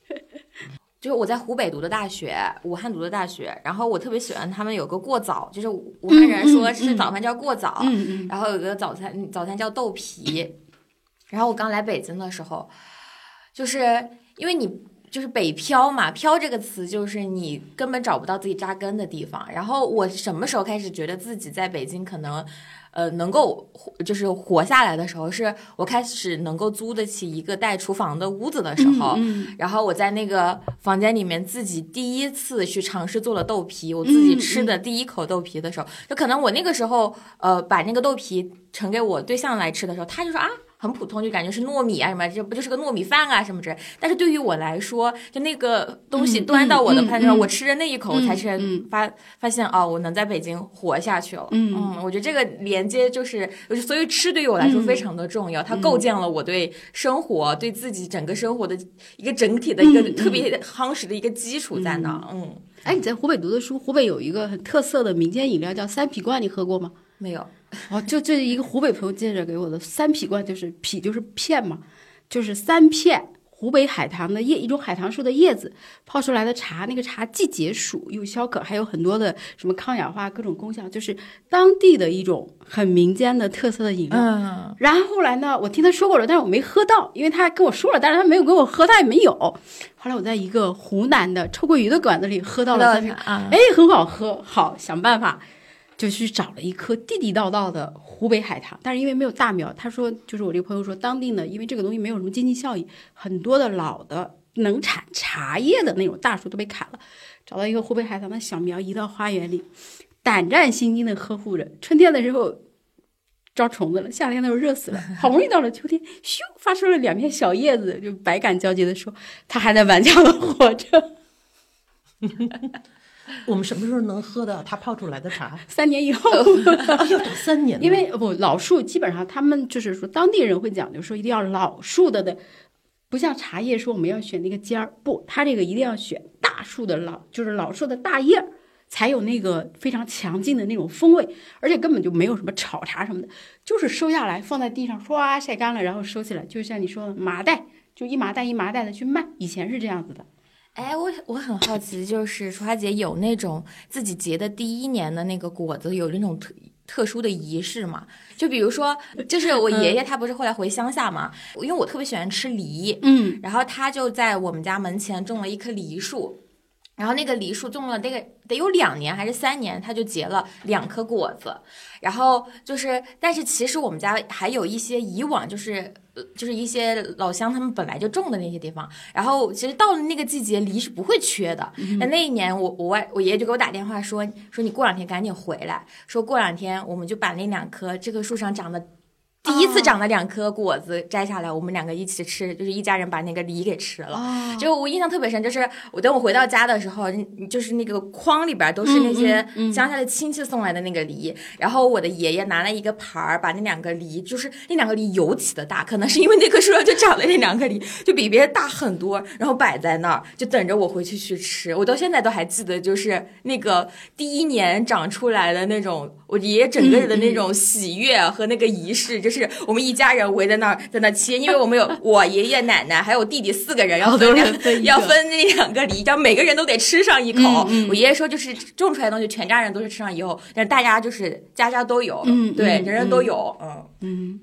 [SPEAKER 2] 就是我在湖北读的大学，武汉读的大学，然后我特别喜欢他们有个过早，就是武汉人说吃早饭叫过早，
[SPEAKER 3] 嗯嗯
[SPEAKER 2] 然后有个早餐早餐叫豆皮，然后我刚来北京的时候，就是因为你就是北漂嘛，漂这个词就是你根本找不到自己扎根的地方。然后我什么时候开始觉得自己在北京可能，呃，能够就是活下来的时候，是我开始能够租得起一个带厨房的屋子的时候。
[SPEAKER 3] 嗯
[SPEAKER 2] 然后我在那个房间里面自己第一次去尝试做了豆皮，我自己吃的第一口豆皮的时候，就可能我那个时候呃把那个豆皮盛给我对象来吃的时候，他就说啊。很普通，就感觉是糯米啊什么，这不就是个糯米饭啊什么之类。但是对于我来说，就那个东西端到我的盘子上，
[SPEAKER 3] 嗯嗯
[SPEAKER 2] 我吃着那一口，我才是
[SPEAKER 3] 嗯
[SPEAKER 2] 发发现哦，我能在北京活下去了。
[SPEAKER 3] 嗯
[SPEAKER 2] 我觉得这个连接就是，所以吃对于我来说非常的重要，它构建了我对生活、对自己整个生活的一个整体的一个特别夯实的一个基础在那儿。嗯，
[SPEAKER 3] 哎，你在湖北读的书，湖北有一个很特色的民间饮料叫三匹罐，你喝过吗？
[SPEAKER 2] 没有，
[SPEAKER 3] 哦，就这一个湖北朋友介绍给我的三匹罐，就是匹就是片嘛，就是三片湖北海棠的叶，一种海棠树的叶子泡出来的茶，那个茶既解暑又消渴，还有很多的什么抗氧化各种功效，就是当地的一种很民间的特色的饮料。
[SPEAKER 2] 嗯，
[SPEAKER 3] 然后后来呢，我听他说过了，但是我没喝到，因为他跟我说了，但是他没有给我喝，他也没有。后来我在一个湖南的臭鳜鱼的馆子里喝到了三瓶，
[SPEAKER 2] 啊，
[SPEAKER 3] 哎，很好喝，好想办法。就去找了一棵地地道道的湖北海棠，但是因为没有大苗，他说就是我这个朋友说，当地呢，因为这个东西没有什么经济效益，很多的老的能产茶叶的那种大树都被砍了，找到一个湖北海棠的小苗移到花园里，胆战心惊的呵护着。春天的时候招虫子了，夏天的时候热死了，好不容易到了秋天，咻发出了两片小叶子，就百感交集的说，他还在顽强的活着。
[SPEAKER 1] 我们什么时候能喝到他泡出来的茶？
[SPEAKER 3] 三年以后，
[SPEAKER 1] 要等三年，
[SPEAKER 3] 因为不老树基本上他们就是说当地人会讲究说一定要老树的的，不像茶叶说我们要选那个尖儿，不，它这个一定要选大树的老，就是老树的大叶儿，才有那个非常强劲的那种风味，而且根本就没有什么炒茶什么的，就是收下来放在地上唰晒干了，然后收起来，就像你说的麻袋，就一麻袋一麻袋的去卖，以前是这样子的。
[SPEAKER 2] 哎，我我很好奇，就是楚华姐有那种自己结的第一年的那个果子有那种特特殊的仪式吗？就比如说，就是我爷爷他不是后来回乡下嘛，因为我特别喜欢吃梨，
[SPEAKER 3] 嗯，
[SPEAKER 2] 然后他就在我们家门前种了一棵梨树，然后那个梨树种了那个得有两年还是三年，它就结了两颗果子，然后就是，但是其实我们家还有一些以往就是。呃就是一些老乡他们本来就种的那些地方，然后其实到了那个季节，梨是不会缺的。那、那一年我我外我爷爷就给我打电话说说你过两天赶紧回来，说过两天我们就把那两棵这棵树上长的第一次长了两颗果子摘下来，我们两个一起吃，就是一家人把那个梨给吃了。就我印象特别深，就是我等我回到家的时候，嗯就是那个筐里边都是那些乡下的亲戚送来的那个梨，然后我的爷爷拿了一个盘儿，把那两个梨，就是那两个梨尤其的大，可能是因为那棵树上就长了那两个梨，就比别人大很多，然后摆在那儿，就等着我回去去吃。我到现在都还记得，就是那个第一年长出来的那种，我爷爷整个人的那种喜悦和那个仪式，就是我们一家人围在那儿在那切，因为我们有 我爷爷奶奶还有弟弟四个人，要
[SPEAKER 3] 好多
[SPEAKER 2] 分两
[SPEAKER 3] 分
[SPEAKER 2] 要分那两个梨，要每个人都得吃上一口。我爷爷说，就是种出来的东西，全家人都是吃上以后，但是大家就是家家都有，
[SPEAKER 3] 嗯
[SPEAKER 2] 对，
[SPEAKER 3] 嗯
[SPEAKER 2] 人人都有，嗯。
[SPEAKER 3] 嗯，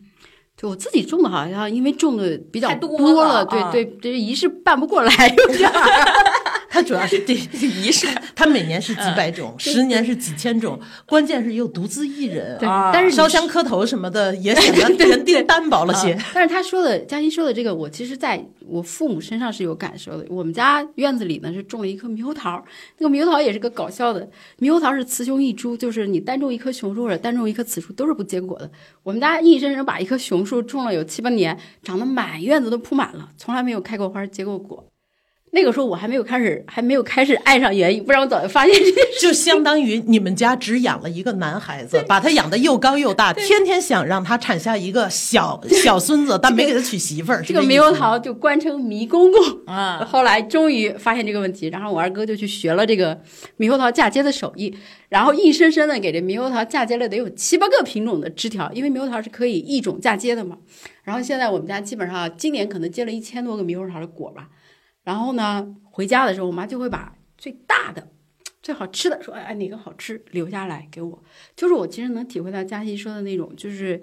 [SPEAKER 3] 就我自己种的，好像因为种的比较
[SPEAKER 2] 太多
[SPEAKER 3] 多
[SPEAKER 2] 了啊
[SPEAKER 3] 对对，这仪式办不过来，有点儿。
[SPEAKER 1] 它主要是这
[SPEAKER 2] 仪式，
[SPEAKER 1] 它每年是几百种，十年是几千种，关键是又独自一人
[SPEAKER 3] 对
[SPEAKER 2] 啊，
[SPEAKER 3] 但是
[SPEAKER 1] 烧香磕头什么的 也显得人丁单薄了些。
[SPEAKER 3] 但是他说的，嘉欣说的这个，我其实在我父母身上是有感受的。我们家院子里呢是种了一棵猕猴桃，那个猕猴桃也是个搞笑的，猕猴桃是雌雄异株，就是你单种一棵雄树或者单种一棵雌树都是不结果的。我们家硬生生把一棵雄树种了有七八年，长得满院子都铺满了，从来没有开过花结过果。那个时候我还没有开始，还没有开始爱上园艺，不然我早就发现这件事。
[SPEAKER 1] 就相当于你们家只养了一个男孩子，把他养的又高又大，天天想让他产下一个小 小孙子，但没给他娶媳妇儿。
[SPEAKER 3] 这个猕猴桃就官称迷公公。
[SPEAKER 2] 啊，
[SPEAKER 3] 后来终于发现这个问题，然后我二哥就去学了这个猕猴桃嫁接的手艺，然后硬生生的给这猕猴桃嫁接了得有七八个品种的枝条，因为猕猴桃是可以一种嫁接的嘛。然后现在我们家基本上今年可能结了一千多个猕猴桃的果吧。然后呢，回家的时候我妈就会把最大的、最好吃的说，哎，哪个好吃留下来给我。就是我其实能体会到佳琪说的那种，就是。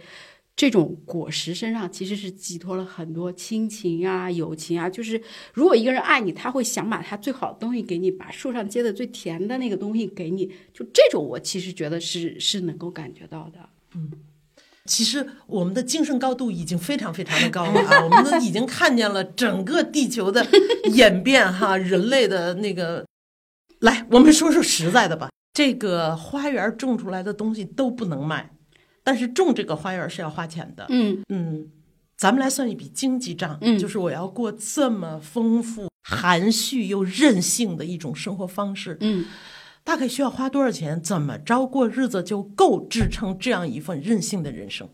[SPEAKER 3] 这种果实身上其实是寄托了很多亲情啊、友情啊。就是如果一个人爱你，他会想把他最好的东西给你，把树上结的最甜的那个东西给你。就这种，我其实觉得是是能够感觉到的。
[SPEAKER 1] 嗯其实我们的精神高度已经非常非常的高了啊！我们都已经看见了整个地球的演变哈，人类的那个。来，我们说说实在的吧。这个花园种出来的东西都不能卖，但是种这个花园是要花钱的。
[SPEAKER 3] 嗯
[SPEAKER 1] 嗯，咱们来算一笔经济账，
[SPEAKER 3] 嗯
[SPEAKER 1] 就是我要过这么丰富、含蓄又任性的一种生活方式，
[SPEAKER 3] 嗯，
[SPEAKER 1] 大概需要花多少钱？怎么着过日子就够支撑这样一份任性的人生？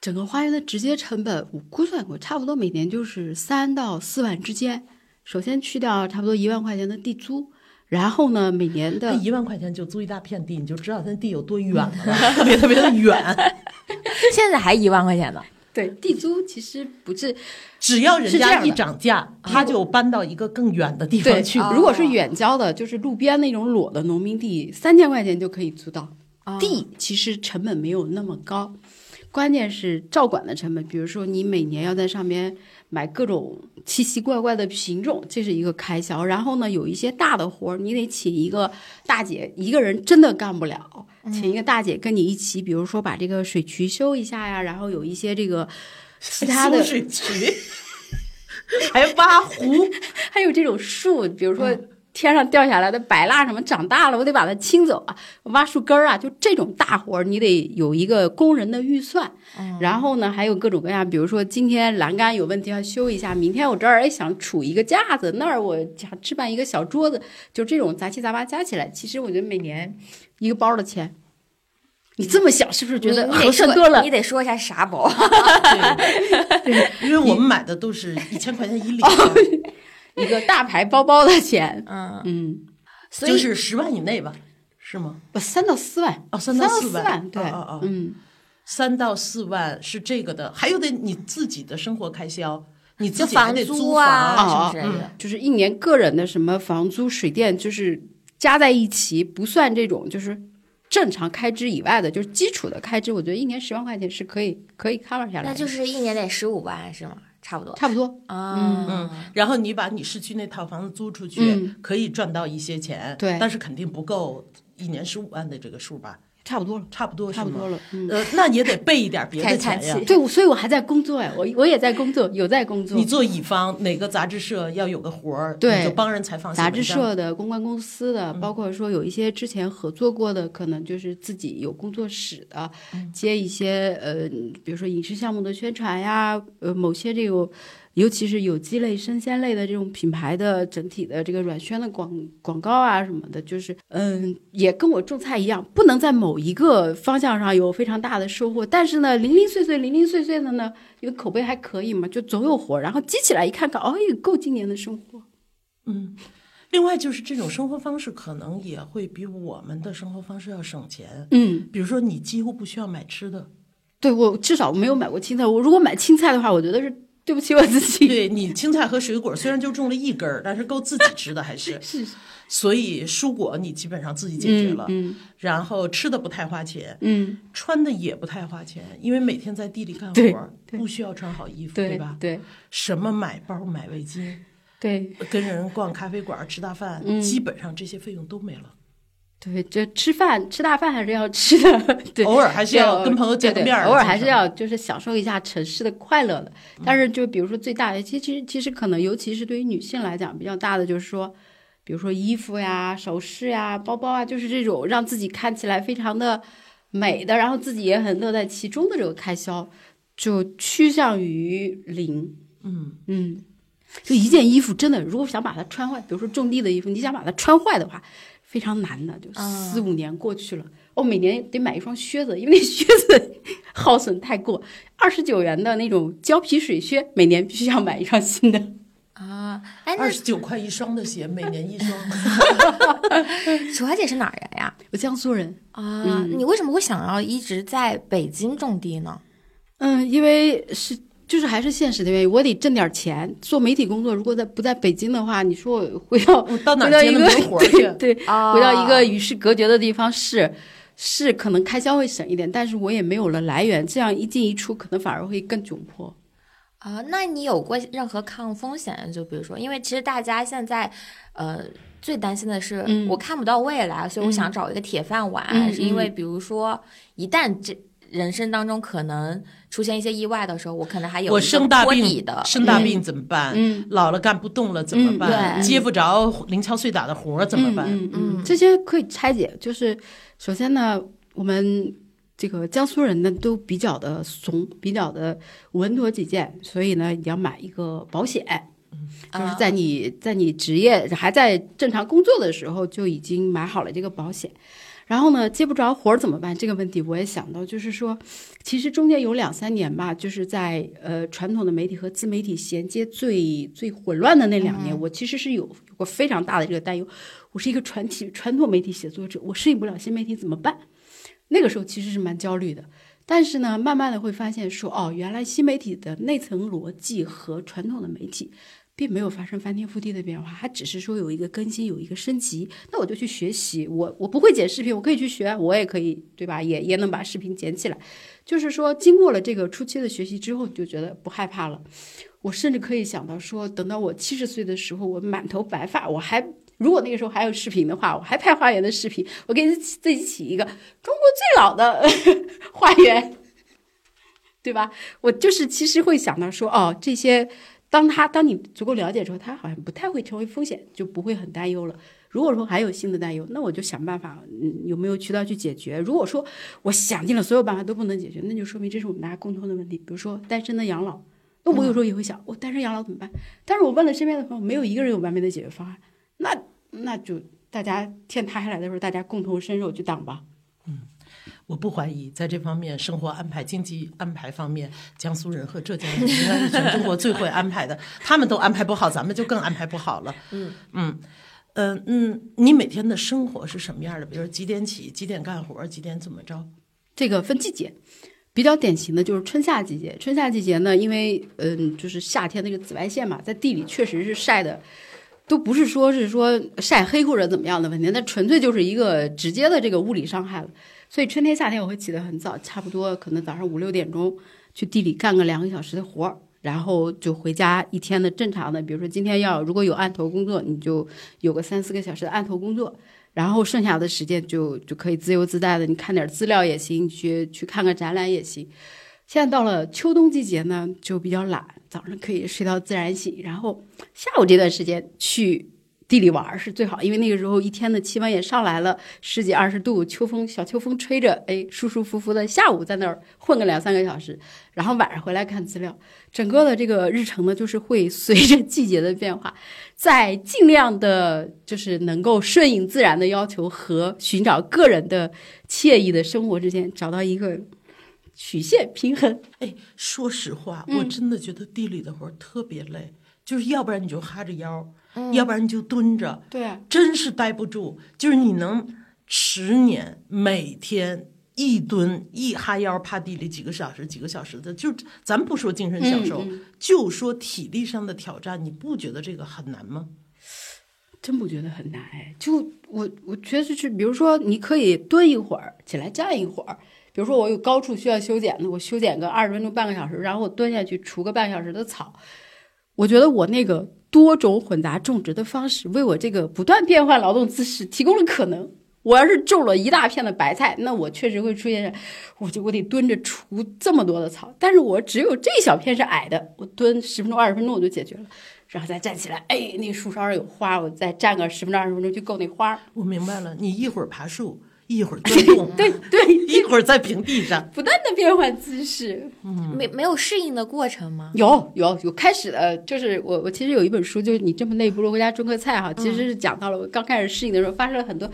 [SPEAKER 3] 整个花园的直接成本我估算过，差不多每年就是三到四万之间。首先去掉差不多一万块钱的地租，然后呢，每年的
[SPEAKER 1] 一万块钱就租一大片地，你就知道它地有多远了，特别特别的远。
[SPEAKER 2] 现在还一万块钱呢。
[SPEAKER 3] 对地租其实不是
[SPEAKER 1] 只要人家一涨价，他就搬到一个更远的地方
[SPEAKER 3] 对
[SPEAKER 1] 去。
[SPEAKER 2] 哦
[SPEAKER 3] 如果是远郊的，就是路边那种裸的农民地，三千块钱就可以租到。
[SPEAKER 2] 哦
[SPEAKER 3] 地其实成本没有那么高，关键是照管的成本。比如说，你每年要在上面买各种奇奇怪怪的品种，这是一个开销。然后呢，有一些大的活儿，你得请一个大姐，一个人真的干不了。请一个大姐跟你一起，比如说把这个水渠修一下呀，然后有一些这个其他的
[SPEAKER 1] 水渠，还挖湖，
[SPEAKER 3] 还有这种树，比如说天上掉下来的白蜡什么长大了，我得把它清走啊，挖树根儿啊，就这种大活儿，你得有一个工人的预算。然后呢，还有各种各样，比如说今天栏杆有问题要修一下，明天我这儿哎想杵一个架子，那儿我想置办一个小桌子，就这种杂七杂八加起来，其实我觉得每年一个包的钱。你这么想，是不是觉得合算多了
[SPEAKER 2] 你？得说一下啥包？
[SPEAKER 1] 对，因为我们买的都是一千块钱一
[SPEAKER 3] 哦
[SPEAKER 1] 领，
[SPEAKER 3] 一个大牌包包的钱，
[SPEAKER 2] 嗯，
[SPEAKER 3] 嗯，
[SPEAKER 2] 所以
[SPEAKER 1] 就是十万以内吧，是吗？
[SPEAKER 3] 不三到四万，
[SPEAKER 1] 哦，三
[SPEAKER 3] 三到
[SPEAKER 1] 四
[SPEAKER 3] 万，对，
[SPEAKER 1] 哦哦哦
[SPEAKER 3] 嗯，
[SPEAKER 1] 三到四万是这个的，还有得你自己的生活开销，你
[SPEAKER 2] 就
[SPEAKER 1] 自己还
[SPEAKER 2] 房
[SPEAKER 1] 得租
[SPEAKER 2] 啊
[SPEAKER 1] 房，
[SPEAKER 2] 什么
[SPEAKER 3] 哦
[SPEAKER 2] 之类的。
[SPEAKER 3] 就是一年个人的什么房租、水电，就是加在一起，不算这种就是正常开支以外的，就是基础的开支，我觉得一年十万块钱是可以可以 cover 下来的，
[SPEAKER 2] 那就是一年得十五万是吗？差不多
[SPEAKER 3] 差不多。
[SPEAKER 2] 啊。
[SPEAKER 1] 嗯，然后你把你市区那套房子租出去，
[SPEAKER 3] 嗯
[SPEAKER 1] 可以赚到一些钱，
[SPEAKER 3] 对
[SPEAKER 1] 但是肯定不够一年十五万的这个数吧？
[SPEAKER 3] 差不多了，
[SPEAKER 1] 差不多
[SPEAKER 3] 差不多了。嗯，
[SPEAKER 1] 呃，那也得备一点别的钱呀。
[SPEAKER 3] 对，所以我还在工作呀，我我也在工作，有在工作
[SPEAKER 1] 你。做乙方，哪个杂志社要有个活儿，
[SPEAKER 3] 对
[SPEAKER 1] 你就帮人采访
[SPEAKER 3] 杂志社的、公关公司的，包括说有一些之前合作过的，可能就是自己有工作室的，接一些呃，比如说影视项目的宣传呀，呃，某些这个，尤其是有机类、生鲜类的这种品牌的整体的这个软宣的广广告啊什么的，就是嗯，也跟我种菜一样，不能在某一个方向上有非常大的收获，但是呢，零零碎碎、零零碎碎的呢，因为口碑还可以嘛，就总有活，然后积起来一看看，哦，也够今年的生活。
[SPEAKER 1] 嗯另外就是这种生活方式，可能也会比我们的生活方式要省钱。
[SPEAKER 3] 嗯。
[SPEAKER 1] 比如说，你几乎不需要买吃的，
[SPEAKER 3] 对我至少没有买过青菜。我如果买青菜的话，我觉得是对不起我自己。
[SPEAKER 1] 对你青菜和水果虽然就种了一根儿，但是够自己吃的还是。
[SPEAKER 3] 是，
[SPEAKER 1] 所以蔬果你基本上自己解决了，
[SPEAKER 3] 嗯
[SPEAKER 1] 然后吃的不太花钱，
[SPEAKER 3] 嗯，
[SPEAKER 1] 穿的也不太花钱，因为每天在地里干活不需要穿好衣服，
[SPEAKER 3] 对
[SPEAKER 1] 吧？
[SPEAKER 3] 对
[SPEAKER 1] 什么买包、买围巾，
[SPEAKER 3] 对
[SPEAKER 1] 跟人逛咖啡馆、吃大饭，
[SPEAKER 3] 嗯
[SPEAKER 1] 基本上这些费用都没了。
[SPEAKER 3] 对，就吃饭吃大饭还是要吃的，对，
[SPEAKER 1] 偶尔还是要跟朋友见面
[SPEAKER 3] 偶尔还是要就是享受一下城市的快乐的。但是就比如说最大的，其实其实其实可能尤其是对于女性来讲比较大的就是说。比如说衣服呀、首饰呀、包包啊，就是这种让自己看起来非常的美的，然后自己也很乐在其中的这个开销，就趋向于零。
[SPEAKER 1] 嗯，
[SPEAKER 3] 嗯，就一件衣服真的，如果想把它穿坏，比如说种地的衣服，你想把它穿坏的话，非常难的。就四五年过去了，我每年得买一双靴子，因为那 靴子耗损太过。二十九元的那种胶皮水靴，每年必须要买一双新的。
[SPEAKER 2] 啊，哎，
[SPEAKER 1] 二十九块一双的鞋，每年一双。
[SPEAKER 2] 楚华姐是哪儿人呀？
[SPEAKER 3] 我江苏人，
[SPEAKER 2] 啊，你为什么会想要一直在北京种地呢？
[SPEAKER 3] 嗯，因为是就是还是现实的原因，我得挣点钱。做媒体工作，如果在不在北京的话，你说我回到
[SPEAKER 1] 我到哪儿接那么多活儿去？
[SPEAKER 3] 对对，
[SPEAKER 2] 啊
[SPEAKER 3] 回到一个与世隔绝的地方是是可能开销会省一点，但是我也没有了来源，这样一进一出，可能反而会更窘迫。
[SPEAKER 2] 啊，那你有过任何抗风险？就比如说，因为其实大家现在，呃，最担心的是
[SPEAKER 3] 嗯
[SPEAKER 2] 我看不到未来，所以我想找一个铁饭碗，
[SPEAKER 3] 嗯
[SPEAKER 2] 是因为比如说一旦这。人生当中可能出现一些意外的时候，我可能还有
[SPEAKER 1] 我生大病
[SPEAKER 2] 的，
[SPEAKER 1] 生大病怎么办？
[SPEAKER 3] 嗯
[SPEAKER 1] 老了干不动了怎么办？接不着零敲碎打的活儿怎么办？
[SPEAKER 3] 嗯
[SPEAKER 2] 嗯
[SPEAKER 3] 这些可以拆解。就是首先呢，我们这个江苏人呢都比较的怂，比较的稳妥起见，所以呢，你要买一个保险。就是在你在你职业还在正常工作的时候就已经买好了这个保险，然后呢，接不着活儿怎么办？这个问题我也想到，就是说，其实中间有两三年吧，就是在呃传统的媒体和自媒体衔接最最混乱的那两年，我其实是有有过非常大的这个担忧。我是一个传体传统媒体写作者，我适应不了新媒体怎么办？那个时候其实是蛮焦虑的。但是呢，慢慢的会发现说，哦，原来新媒体的内层逻辑和传统的媒体并没有发生翻天覆地的变化，它只是说有一个更新，有一个升级。那我就去学习，我我不会剪视频，我可以去学，我也可以，对吧？也也能把视频剪起来。就是说，经过了这个初期的学习之后，就觉得不害怕了。我甚至可以想到说，等到我七十岁的时候，我满头白发，我还如果那个时候还有视频的话，我还拍花园的视频，我给自己起一个中国最老的 花园，对吧？我就是其实会想到说，哦，这些当他当你足够了解之后，他好像不太会成为风险，就不会很担忧了。如果说还有新的担忧，那我就想办法，嗯，有没有渠道去解决？如果说我想尽了所有办法都不能解决，那就说明这是我们大家共同的问题。比如说单身的养老，那我有时候也会想，我单身养老怎么办？但是我问了身边的朋友，没有一个人有完美的解决方案。那那就大家天塌下来的时候，大家共同伸手去挡吧。
[SPEAKER 1] 我不怀疑，在这方面生活安排、经济安排方面，江苏人和浙江人应该是全中国最会安排的。他们都安排不好，咱们就更安排不好了。嗯嗯。嗯嗯，你每天的生活是什么样的？比如几点起，几点干活，几点怎么着？
[SPEAKER 3] 这个分季节，比较典型的就是春夏季节。春夏季节呢，因为嗯，就是夏天那个紫外线嘛，在地里确实是晒的，都不是说是说晒黑或者怎么样的问题，那纯粹就是一个直接的这个物理伤害了。所以春天、夏天我会起得很早，差不多可能早上五六点钟去地里干个两个小时的活儿。然后就回家一天的正常的，比如说今天要如果有案头工作，你就有个三四个小时的案头工作，然后剩下的时间就就可以自由自在的，你看点资料也行，去去看个展览也行。现在到了秋冬季节呢，就比较懒，早上可以睡到自然醒，然后下午这段时间去。地里玩是最好，因为那个时候一天的气温也上来了十几二十度，秋风小秋风吹着，哎，舒舒服服的。下午在那儿混个两三个小时，然后晚上回来看资料。整个的这个日程呢，就是会随着季节的变化，在尽量的，就是能够顺应自然的要求和寻找个人的惬意的生活之间，找到一个曲线平衡。
[SPEAKER 1] 哎，说实话，我真的觉得地里的活特别累，就是要不然你就哈着腰。要不然你就蹲着，
[SPEAKER 3] 对，
[SPEAKER 1] 真是待不住。就是你能十年每天一蹲一哈腰趴地里几个小时几个小时的，就咱不说精神享受，就说体力上的挑战，你不觉得这个很难吗？
[SPEAKER 3] 真不觉得很难哎，就我我觉得是，比如说你可以蹲一会儿，起来站一会儿。比如说我有高处需要修剪的，我修剪个二十分钟半个小时，然后我蹲下去除个半小时的草。我觉得我那个。多种混杂种植的方式，为我这个不断变换劳动姿势提供了可能。我要是种了一大片的白菜，那我确实会出现，我就我得蹲着除这么多的草。但是我只有这小片是矮的，我蹲十分钟、二十分钟我就解决了，然后再站起来，哎，那树梢上有花，我再站个十分钟、二十分钟就够那花。
[SPEAKER 1] 我明白了，你一会儿爬树。一会儿钻洞，
[SPEAKER 3] 对对，
[SPEAKER 1] 一会儿在平地上，
[SPEAKER 3] 不断的变换姿势，
[SPEAKER 2] 没没有适应的过程吗？
[SPEAKER 3] 有有有，开始的就是我我其实有一本书，就是你这么累不如回家种个菜哈，其实是讲到了我刚开始适应的时候发生了很多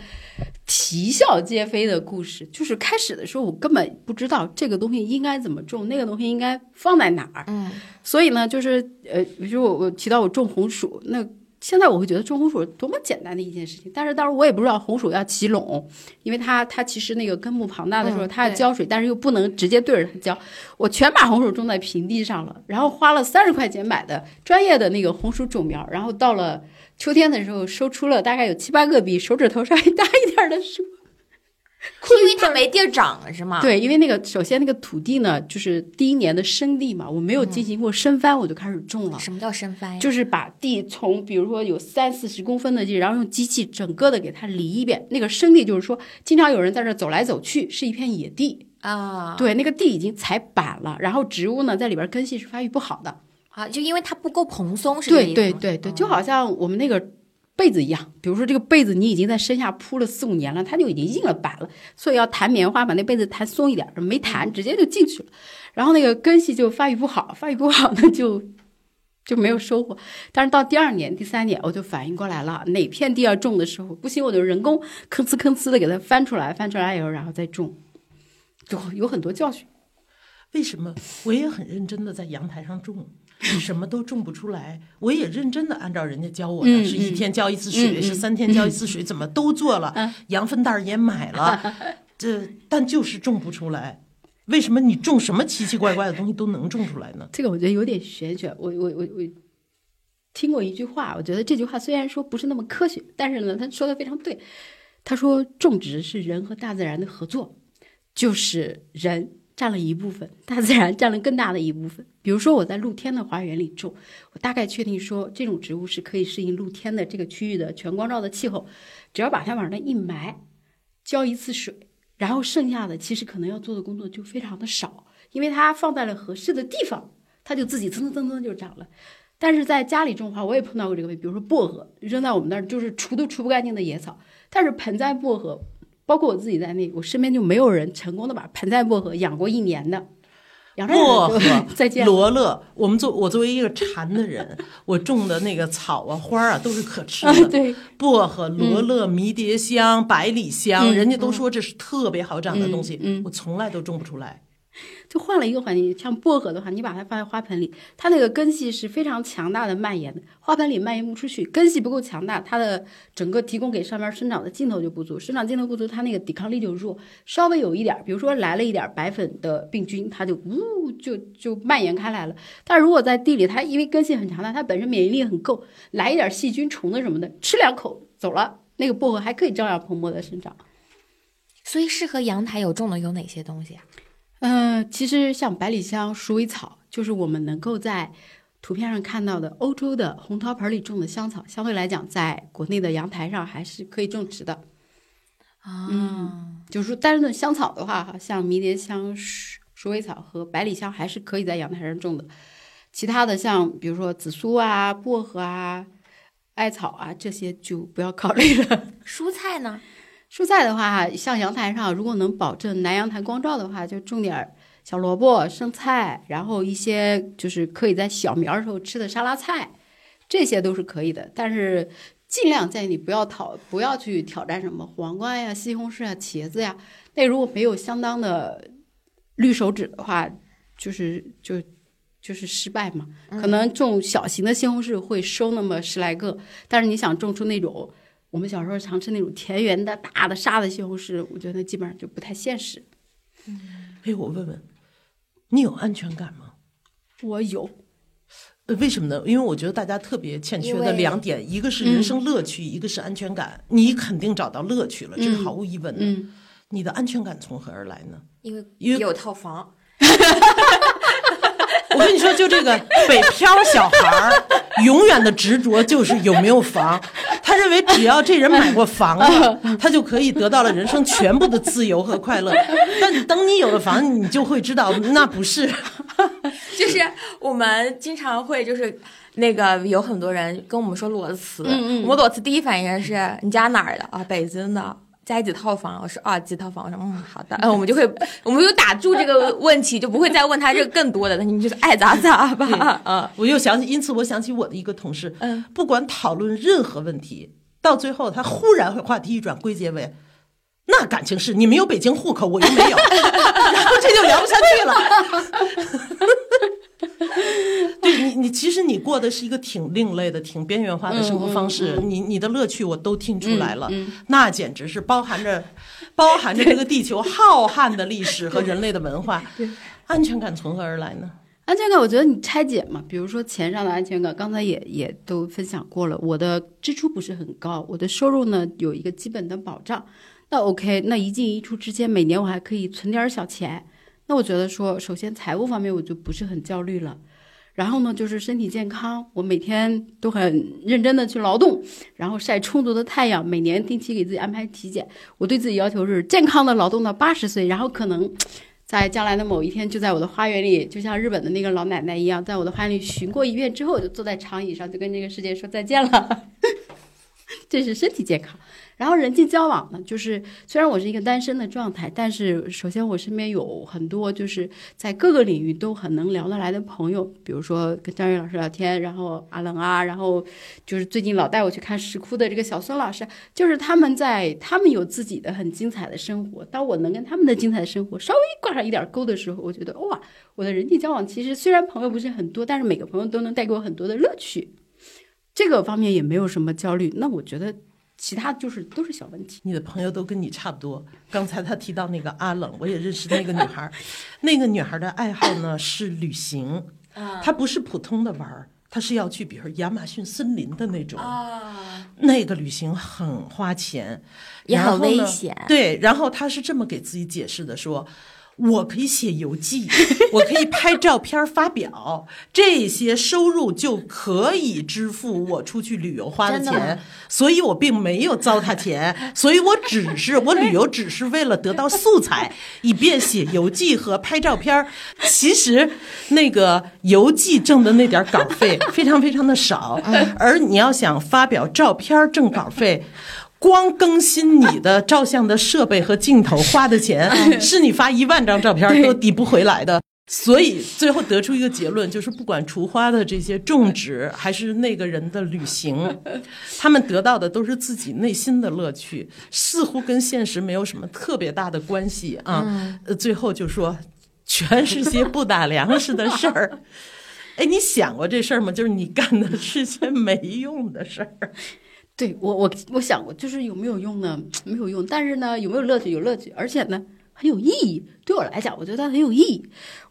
[SPEAKER 3] 啼笑皆非的故事。就是开始的时候我根本不知道这个东西应该怎么种，那个东西应该放在哪儿，
[SPEAKER 2] 嗯，
[SPEAKER 3] 所以呢，就是呃，比如我我提到我种红薯那。现在我会觉得种红薯多么简单的一件事情，但是当时我也不知道红薯要起垄，因为它它其实那个根部庞大的时候，它要浇水，但是又不能直接对着它浇。我全把红薯种在平地上了，然后花了三十块钱买的专业的那个红薯种苗，然后到了秋天的时候收出了大概有七八个比手指头稍微大一点的树。
[SPEAKER 2] 因为它没地儿长了，是吗？
[SPEAKER 3] 对，因为那个首先那个土地呢，就是第一年的生地嘛，我没有进行过深翻，我就开始种了。
[SPEAKER 2] 什么叫深翻？
[SPEAKER 3] 就是把地从比如说有三四十公分的地，然后用机器整个的给它犁一遍。那个生地就是说，经常有人在这走来走去，是一片野地
[SPEAKER 2] 啊。
[SPEAKER 3] 对，那个地已经踩板了，然后植物呢在里边根系是发育不好的
[SPEAKER 2] 啊，就因为它不够蓬松，是
[SPEAKER 3] 对对对对，就好像我们那个。被子一样，比如说这个被子你已经在身下铺了四五年了，它就已经硬了板了，所以要弹棉花把那被子弹松一点，没弹直接就进去了，然后那个根系就发育不好，发育不好那就 就没有收获。但是到第二年、第三年我就反应过来了，哪片地要种的时候不行，我就人工吭哧吭哧的给它翻出来，翻出来以后然后再种，就有很多教训。
[SPEAKER 1] 为什么我也很认真的在阳台上种？你什么都种不出来，我也认真的按照人家教我的，是一天浇一次水，是三天浇一次水，怎么都做了，羊粪袋也买了，这但就是种不出来。为什么你种什么奇奇怪怪的东西都能种出来呢？
[SPEAKER 3] 这个我觉得有点玄学。我我我我听过一句话，我觉得这句话虽然说不是那么科学，但是呢，他说的非常对。他说种植是人和大自然的合作，就是人占了一部分，大自然占了更大的一部分。比如说我在露天的花园里种，我大概确定说这种植物是可以适应露天的这个区域的全光照的气候，只要把它往那一埋，浇一次水，然后剩下的其实可能要做的工作就非常的少，因为它放在了合适的地方，它就自己蹭蹭蹭蹭就长了。但是在家里种花，我也碰到过这个问题，比如说薄荷扔在我们那儿就是除都除不干净的野草，但是盆栽薄荷。包括我自己在内，我身边就没有人成功的把盆栽薄荷养过一年的。
[SPEAKER 1] 薄荷
[SPEAKER 3] 再见。
[SPEAKER 1] 罗勒，我们作我作为一个馋的人，我种的那个草啊花啊都是可吃的。
[SPEAKER 3] 对，
[SPEAKER 1] 薄荷、罗勒、迷迭香、百里香，人家都说这是特别好长的东西，我从来都种不出来。
[SPEAKER 3] 就换了一个环境，像薄荷的话，你把它放在花盆里，它那个根系是非常强大的蔓延的，花盆里蔓延不出去，根系不够强大，它的整个提供给上面生长的劲头就不足，生长劲头不足，它那个抵抗力就弱，稍微有一点，比如说来了一点白粉的病菌，它就呜就就蔓延开来了。但如果在地里，它因为根系很强大，它本身免疫力很够，来一点细菌、虫子什么的，吃两口走了，那个薄荷还可以照样蓬勃的生长。
[SPEAKER 2] 所以适合阳台有种的有哪些东西啊？
[SPEAKER 3] 嗯，其实像百里香、鼠尾草，就是我们能够在图片上看到的欧洲的红陶盆里种的香草，相对来讲，在国内的阳台上还是可以种植的。
[SPEAKER 2] 啊，
[SPEAKER 3] 嗯，就是说，但是呢，香草的话，哈，像迷迭香、鼠鼠尾草和百里香还是可以在阳台上种的。其他的像比如说紫苏啊、薄荷啊、艾草啊这些就不要考虑了。
[SPEAKER 2] 蔬菜呢？
[SPEAKER 3] 蔬菜的话，像阳台上，如果能保证南阳台光照的话，就种点小萝卜、生菜，然后一些就是可以在小苗时候吃的沙拉菜，这些都是可以的。但是尽量建议你不要讨，不要去挑战什么黄瓜呀、西红柿啊、茄子呀。那如果没有相当的绿手指的话，就是就就是失败嘛。可能种小型的西红柿会收那么十来个，但是你想种出那种。我们小时候常吃那种田园的大的沙的西红柿，我觉得基本上就不太现实。
[SPEAKER 1] 嗯，哎，我问问，你有安全感吗？
[SPEAKER 3] 我有。
[SPEAKER 1] 呃，为什么呢？因为我觉得大家特别欠缺的两点，一个是人生乐趣，一个是安全感。你肯定找到乐趣了，这是毫无疑问的。你的安全感从何而来呢？
[SPEAKER 2] 因为因为有套房。
[SPEAKER 1] 我跟你说，就这个北漂小孩儿，永远的执着就是有没有房。他认为只要这人买过房子，他就可以得到了人生全部的自由和快乐。但等你有了房，你就会知道那不是。
[SPEAKER 2] 就是我们经常会就是那个有很多人跟我们说裸辞，我们裸辞第一反应是你家哪儿的啊？北京的。家几套房？我说啊，几套房？我说嗯，好的。嗯，我们就会，我们就打住这个问题，就不会再问他这个更多的。那你就是爱咋咋吧。嗯，
[SPEAKER 1] 我又想起，因此我想起我的一个同事，嗯，不管讨论任何问题，到最后他忽然话题一转，归结为那感情是你没有北京户口，我又没有，然后这就聊不下去了。对你，你其实你过的是一个挺另类的、挺边缘化的生活方式。你你的乐趣我都听出来了，那简直是包含着包含着这个地球浩瀚的历史和人类的文化。安全感从何而来呢？
[SPEAKER 3] 安全感，我觉得你拆解嘛，比如说钱上的安全感，刚才也也都分享过了。我的支出不是很高，我的收入呢有一个基本的保障，那 OK，那一进一出之间，每年我还可以存点小钱。那我觉得说，首先财务方面我就不是很焦虑了，然后呢，就是身体健康，我每天都很认真的去劳动，然后晒充足的太阳，每年定期给自己安排体检。我对自己要求是健康的劳动到八十岁，然后可能在将来的某一天，就在我的花园里，就像日本的那个老奶奶一样，在我的花园里巡过一遍之后，就坐在长椅上，就跟这个世界说再见了。这是身体健康。然后人际交往呢，就是虽然我是一个单身的状态，但是首先我身边有很多就是在各个领域都很能聊得来的朋友，比如说跟张悦老师聊天，然后阿冷啊，然后就是最近老带我去看石窟的这个小孙老师，就是他们在他们有自己的很精彩的生活，当我能跟他们的精彩的生活稍微挂上一点钩的时候，我觉得哇，我的人际交往其实虽然朋友不是很多，但是每个朋友都能带给我很多的乐趣，这个方面也没有什么焦虑。那我觉得。其他就是都是小问题。
[SPEAKER 1] 你的朋友都跟你差不多。刚才他提到那个阿冷，我也认识那个女孩。那个女孩的爱好呢是旅行，她不是普通的玩儿，她是要去，比如亚马逊森林的那种。啊，那个旅行很花钱，
[SPEAKER 2] 也很危险。
[SPEAKER 1] 对，然后她是这么给自己解释的：说我可以写游记，我可以拍照片发表，这些收入就可以支付我出去旅游花的钱，所以我并没有糟蹋钱，所以我只是我旅游只是为了得到素材，以便写游记和拍照片。其实那个游记挣的那点儿稿费非常非常的少，而你要想发表照片挣稿费。光更新你的照相的设备和镜头花的钱，是你发一万张照片都抵不回来的。所以最后得出一个结论，就是不管除花的这些种植，还是那个人的旅行，他们得到的都是自己内心的乐趣，似乎跟现实没有什么特别大的关系啊。呃，最后就说全是些不打粮食的事儿。哎，你想过这事儿吗？就是你干的是些没用的事儿。
[SPEAKER 3] 对我我我想过，就是有没有用呢？没有用，但是呢，有没有乐趣？有乐趣，而且呢，很有意义。对我来讲，我觉得它很有意义，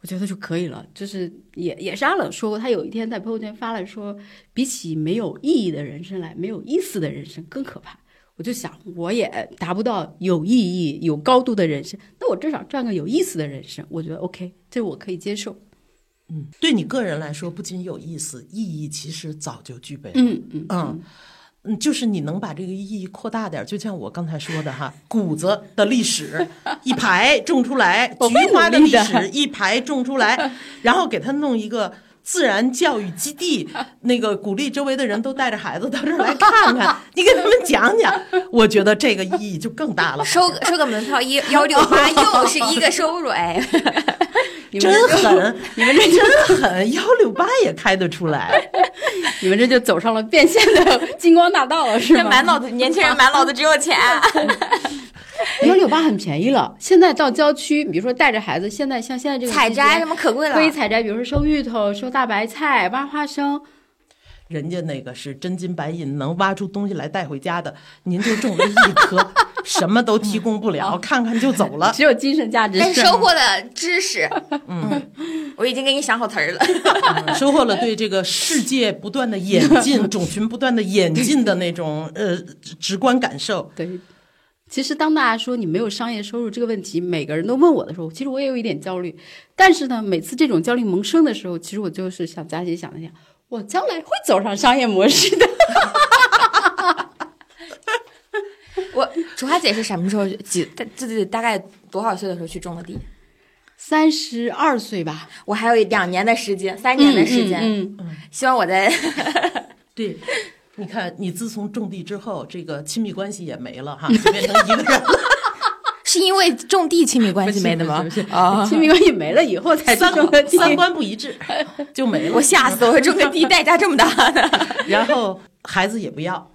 [SPEAKER 3] 我觉得就可以了。就是也也是阿冷说过，他有一天在朋友圈发了说，比起没有意义的人生来，没有意思的人生更可怕。我就想，我也达不到有意义、有高度的人生，那我至少赚个有意思的人生，我觉得 OK，这我可以接受。
[SPEAKER 1] 嗯，对你个人来说，不仅有意思，意义其实早就具备了。
[SPEAKER 3] 嗯嗯
[SPEAKER 1] 嗯，嗯，就是你能把这个意义扩大点儿，就像我刚才说的哈，谷子的历史一排种出来，菊花的历史一排种出来，然后给他弄一个。自然教育基地，那个鼓励周围的人都带着孩子到这儿来看看，你给他们讲讲，我觉得这个意义就更大了。
[SPEAKER 2] 收个收个门票一幺六八，又是一个收入哎。
[SPEAKER 1] 真狠，你们这真狠，幺六八也开得出来。
[SPEAKER 3] 你们这就走上了变现的金光大道了，是吗？
[SPEAKER 2] 这满脑子年轻人满脑子只有钱，
[SPEAKER 3] 幺六八很便宜了，现在到郊区，比如说带着孩子，现在像现在这个
[SPEAKER 2] 采摘什么可贵了
[SPEAKER 3] 可。以采摘，比如说收芋头、收大白菜、挖花生。
[SPEAKER 1] 人家那个是真金白银，能挖出东西来带回家的，您就种了一棵，什么都提供不了，看看就走了。
[SPEAKER 3] 只有精神价值
[SPEAKER 2] 但收获了知识，嗯，我已经给你想好词儿了。
[SPEAKER 1] 嗯收获了对这个世界不断的演进、种群不断的演进的那种 呃直观感受。
[SPEAKER 3] 对。其实，当大家说你没有商业收入这个问题，每个人都问我的时候，其实我也有一点焦虑。但是呢，每次这种焦虑萌生的时候，其实我就是想佳琪想的那样，我将来会走上商业模式的。
[SPEAKER 2] 我楚华姐是什么时候几大自己大概多少岁的时候去种的地？
[SPEAKER 3] 三十二岁吧，
[SPEAKER 2] 我还有两年的时间，三年的时间，
[SPEAKER 3] 嗯嗯
[SPEAKER 2] 希望我在
[SPEAKER 1] 对，你看，你自从种地之后，这个亲密关系也没了哈，就变成一个人了。
[SPEAKER 2] 是因为种地亲密关系没的吗
[SPEAKER 1] 不是不是？
[SPEAKER 2] 啊
[SPEAKER 3] 嗯，亲密关系没了以后才
[SPEAKER 1] 三
[SPEAKER 3] 种的。
[SPEAKER 1] 三观不一致就没了。
[SPEAKER 2] 我吓死我！种个地代价这么大的，
[SPEAKER 1] 然后孩子也不要，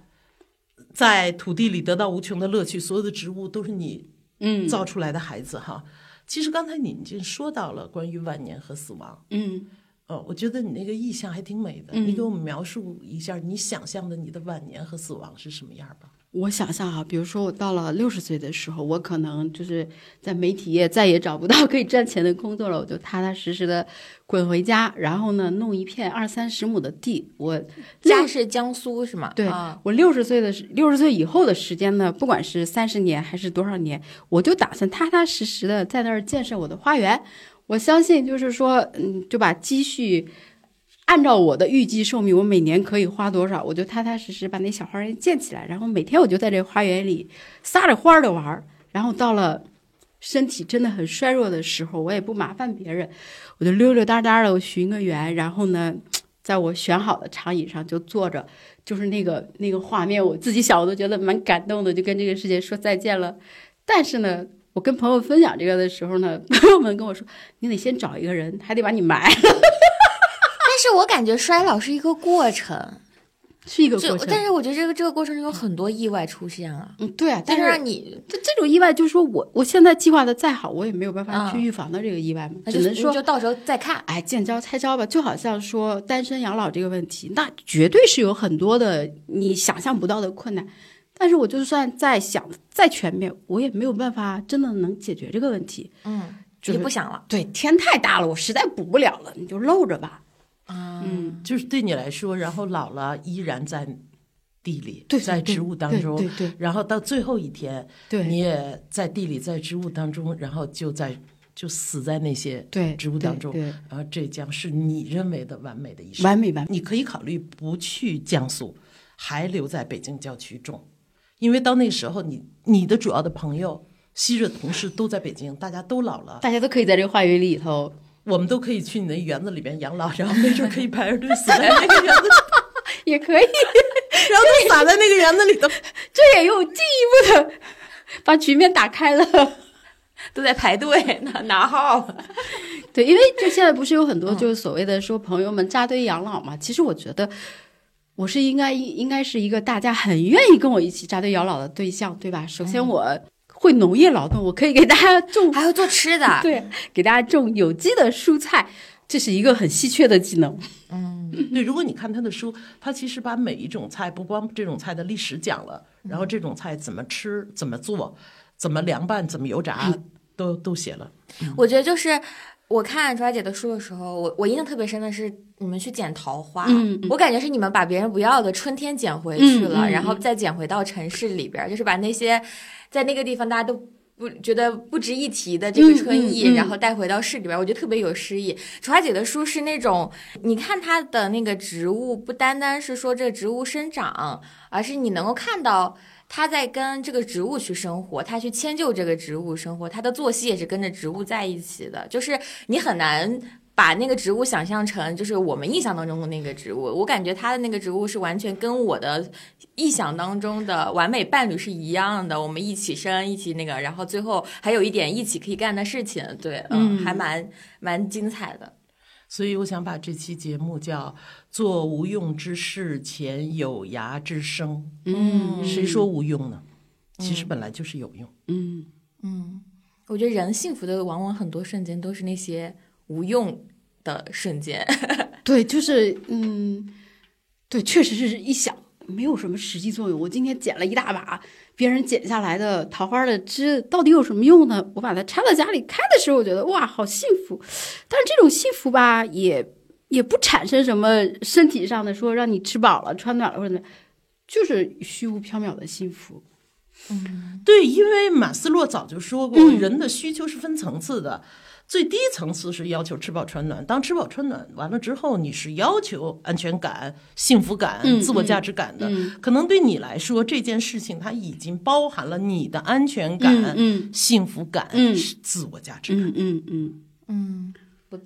[SPEAKER 1] 在土地里得到无穷的乐趣，所有的植物都是你
[SPEAKER 3] 嗯
[SPEAKER 1] 造出来的孩子哈。其实刚才你已经说到了关于晚年和死亡，
[SPEAKER 3] 嗯
[SPEAKER 1] 呃，我觉得你那个意象还挺美的，
[SPEAKER 3] 嗯
[SPEAKER 1] 你给我们描述一下你想象的你的晚年和死亡是什么样吧？
[SPEAKER 3] 我想象哈，比如说我到了六十岁的时候，我可能就是在媒体业再也找不到可以赚钱的工作了，我就踏踏实实的滚回家，然后呢，弄一片二三十亩的地。我
[SPEAKER 2] 家是江苏是吗？
[SPEAKER 3] 对、
[SPEAKER 2] 啊
[SPEAKER 3] 我六十岁的时六十岁以后的时间呢，不管是三十年还是多少年，我就打算踏踏实实的在那儿建设我的花园。我相信，就是说，嗯，就把积蓄按照我的预计寿命，我每年可以花多少，我就踏踏实实把那小花园建起来，然后每天我就在这花园里撒着欢儿的玩儿。然后到了身体真的很衰弱的时候，我也不麻烦别人，我就溜溜达达的我寻个园，然后呢，在我选好的长椅上就坐着，就是那个那个画面，我自己想我都觉得蛮感动的，就跟这个世界说再见了。但是呢，我跟朋友分享这个的时候呢，朋友们跟我说，你得先找一个人，还得把你埋了，
[SPEAKER 2] 是我感觉衰老是一个过程，
[SPEAKER 3] 是一个过程。
[SPEAKER 2] 但是我觉得这个这个过程中有很多意外出现啊，
[SPEAKER 3] 嗯，对啊，但
[SPEAKER 2] 但
[SPEAKER 3] 是
[SPEAKER 2] 你
[SPEAKER 3] 这这种意外，就是说我我现在计划的再好，我也没有办法去
[SPEAKER 2] 嗯
[SPEAKER 3] 预防到这个意外嘛，只能说
[SPEAKER 2] 就到时候再看。
[SPEAKER 3] 哎，见招拆招吧，就好像说单身养老这个问题，那绝对是有很多的你想象不到的困难。但是我就算再想再全面，我也没有办法真的能解决这个问题。
[SPEAKER 2] 嗯，
[SPEAKER 3] 就
[SPEAKER 2] 不想了
[SPEAKER 3] 对，天太大了，我实在补不了了，你就露着吧。
[SPEAKER 2] 啊？
[SPEAKER 3] 嗯，
[SPEAKER 1] 就是对你来说，然后老了依然在地里，
[SPEAKER 3] 对，对
[SPEAKER 1] 在植物当中，
[SPEAKER 3] 对对对
[SPEAKER 1] 然后到最后一天，
[SPEAKER 3] 对
[SPEAKER 1] 你也在地里，在植物当中，然后就在就死在那些
[SPEAKER 3] 对
[SPEAKER 1] 植物当中，然后这将是你认为的完美的一生。
[SPEAKER 3] 完美完美。
[SPEAKER 1] 你可以考虑不去江苏，还留在北京郊区种，因为到那时候你你的主要的朋友、昔日同事都在北京，大家都老了，
[SPEAKER 3] 大家都可以在这个花园里头，
[SPEAKER 1] 我们都可以去你那园子里边养老，然后没准可以排着队死在那个园子里，
[SPEAKER 3] 也可以，
[SPEAKER 1] 然后都撒在那个园子里头。
[SPEAKER 3] 这也有进一步的 把局面打开了。
[SPEAKER 2] 都在排队拿拿号。
[SPEAKER 3] 对，因为就现在不是有很多就是所谓的说朋友们扎堆养老嘛？其实我觉得我是应该应该是一个大家很愿意跟我一起扎堆养老的对象，对吧？首先我会农业劳动，我可以给大家 种，
[SPEAKER 2] 还会做吃的，
[SPEAKER 3] 对，给大家种有机的蔬菜，这是一个很稀缺的技能。嗯。
[SPEAKER 1] 对，如果你看他的书，他其实把每一种菜，不光这种菜的历史讲了，然后这种菜怎么吃、怎么做、怎么凉拌、怎么油炸，都都写了。
[SPEAKER 2] 我觉得就是我看卓雅姐的书的时候，我我印象特别深的是你们去捡桃花，
[SPEAKER 3] 嗯
[SPEAKER 2] 我感觉是你们把别人不要的春天捡回去了，然后再捡回到城市里边儿，就是把那些在那个地方大家都。不觉得不值一提的这个春意，然后带回到市里边儿，我觉得特别有诗意。楚华姐的书是那种，你看她的那个植物，不单单是说这个植物生长，而是你能够看到他在跟这个植物去生活，他去迁就这个植物生活，他的作息也是跟着植物在一起的。就是你很难把那个植物想象成就是我们印象当中的那个植物。我感觉他的那个植物是完全跟我的臆想当中的完美伴侣是一样的，我们一起生，一起那个，然后最后还有一点一起可以干的事情。对，嗯，
[SPEAKER 3] 嗯
[SPEAKER 2] 还蛮蛮精彩的。
[SPEAKER 1] 所以我想把这期节目叫“做无用之事，前有涯之声”。
[SPEAKER 3] 嗯
[SPEAKER 1] 谁说无用呢？其实本来就是有用。
[SPEAKER 3] 嗯
[SPEAKER 2] 嗯，我觉得人幸福的往往很多瞬间都是那些无用的瞬间。
[SPEAKER 3] 对，就是嗯，对，确实是一想没有什么实际作用。我今天捡了一大把别人剪下来的桃花的枝，到底有什么用呢？我把它插到家里开的时候，我觉得哇，好幸福。但是这种幸福吧，也也不产生什么身体上的说让你吃饱了、穿暖了或者就是虚无缥缈的幸福。
[SPEAKER 1] 嗯对，因为马斯洛早就说过，
[SPEAKER 3] 嗯
[SPEAKER 1] 人的需求是分层次的。最低层次是要求吃饱穿暖，当吃饱穿暖完了之后，你是要求安全感、幸福感、
[SPEAKER 3] 嗯
[SPEAKER 1] 自我价值感的。
[SPEAKER 3] 嗯
[SPEAKER 1] 可能对你来说，这件事情它已经包含了你的安全感、幸福感、
[SPEAKER 3] 嗯
[SPEAKER 1] 自我价值感。
[SPEAKER 3] 嗯嗯嗯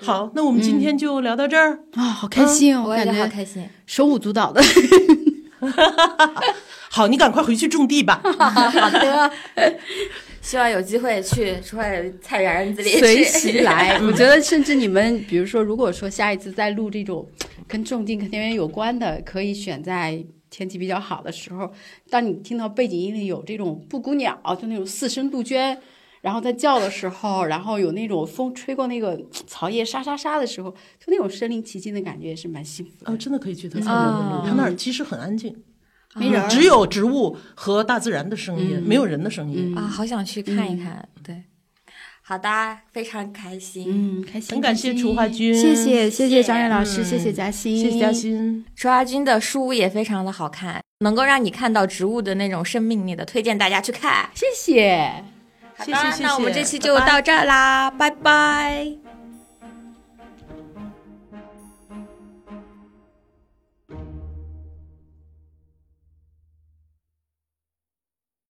[SPEAKER 1] 好，那我们今天就聊到这儿。
[SPEAKER 3] 啊，好开心哦！
[SPEAKER 2] 我
[SPEAKER 3] 感觉
[SPEAKER 2] 好开心。
[SPEAKER 3] 手舞足蹈的。
[SPEAKER 1] 好，你赶快回去种地吧。
[SPEAKER 2] 好的，希望有机会去出来菜园子里
[SPEAKER 3] 随
[SPEAKER 2] 吃
[SPEAKER 3] 时来。我觉得，甚至你们，比如说，如果说下一次再录这种跟种地、跟田园有关的，可以选在天气比较好的时候。当你听到背景音里有这种布谷鸟，就那种四声杜鹃，然后在叫的时候，然后有那种风吹过那个草叶沙沙沙的时候，就那种身临其境的感觉，也是蛮幸福的。
[SPEAKER 1] 哦，真的可以去他菜园子录，
[SPEAKER 2] 哦
[SPEAKER 1] 他那儿其实很安静，
[SPEAKER 3] 没人
[SPEAKER 1] 只有植物和大自然的声音，没有人的声音。
[SPEAKER 2] 啊，好想去看一看。对，好的，非常开心。
[SPEAKER 3] 嗯，开心。
[SPEAKER 1] 很感谢楚华君
[SPEAKER 3] 谢谢谢谢张悦老师，
[SPEAKER 1] 嗯
[SPEAKER 3] 谢谢嘉欣，
[SPEAKER 1] 谢谢嘉。欣。
[SPEAKER 2] 楚华君的书也非常的好看，能够让你看到植物的那种生命力的，推荐大家去看。
[SPEAKER 3] 谢谢。
[SPEAKER 2] 好的
[SPEAKER 1] 谢
[SPEAKER 2] 那我们这期就到这儿啦，拜拜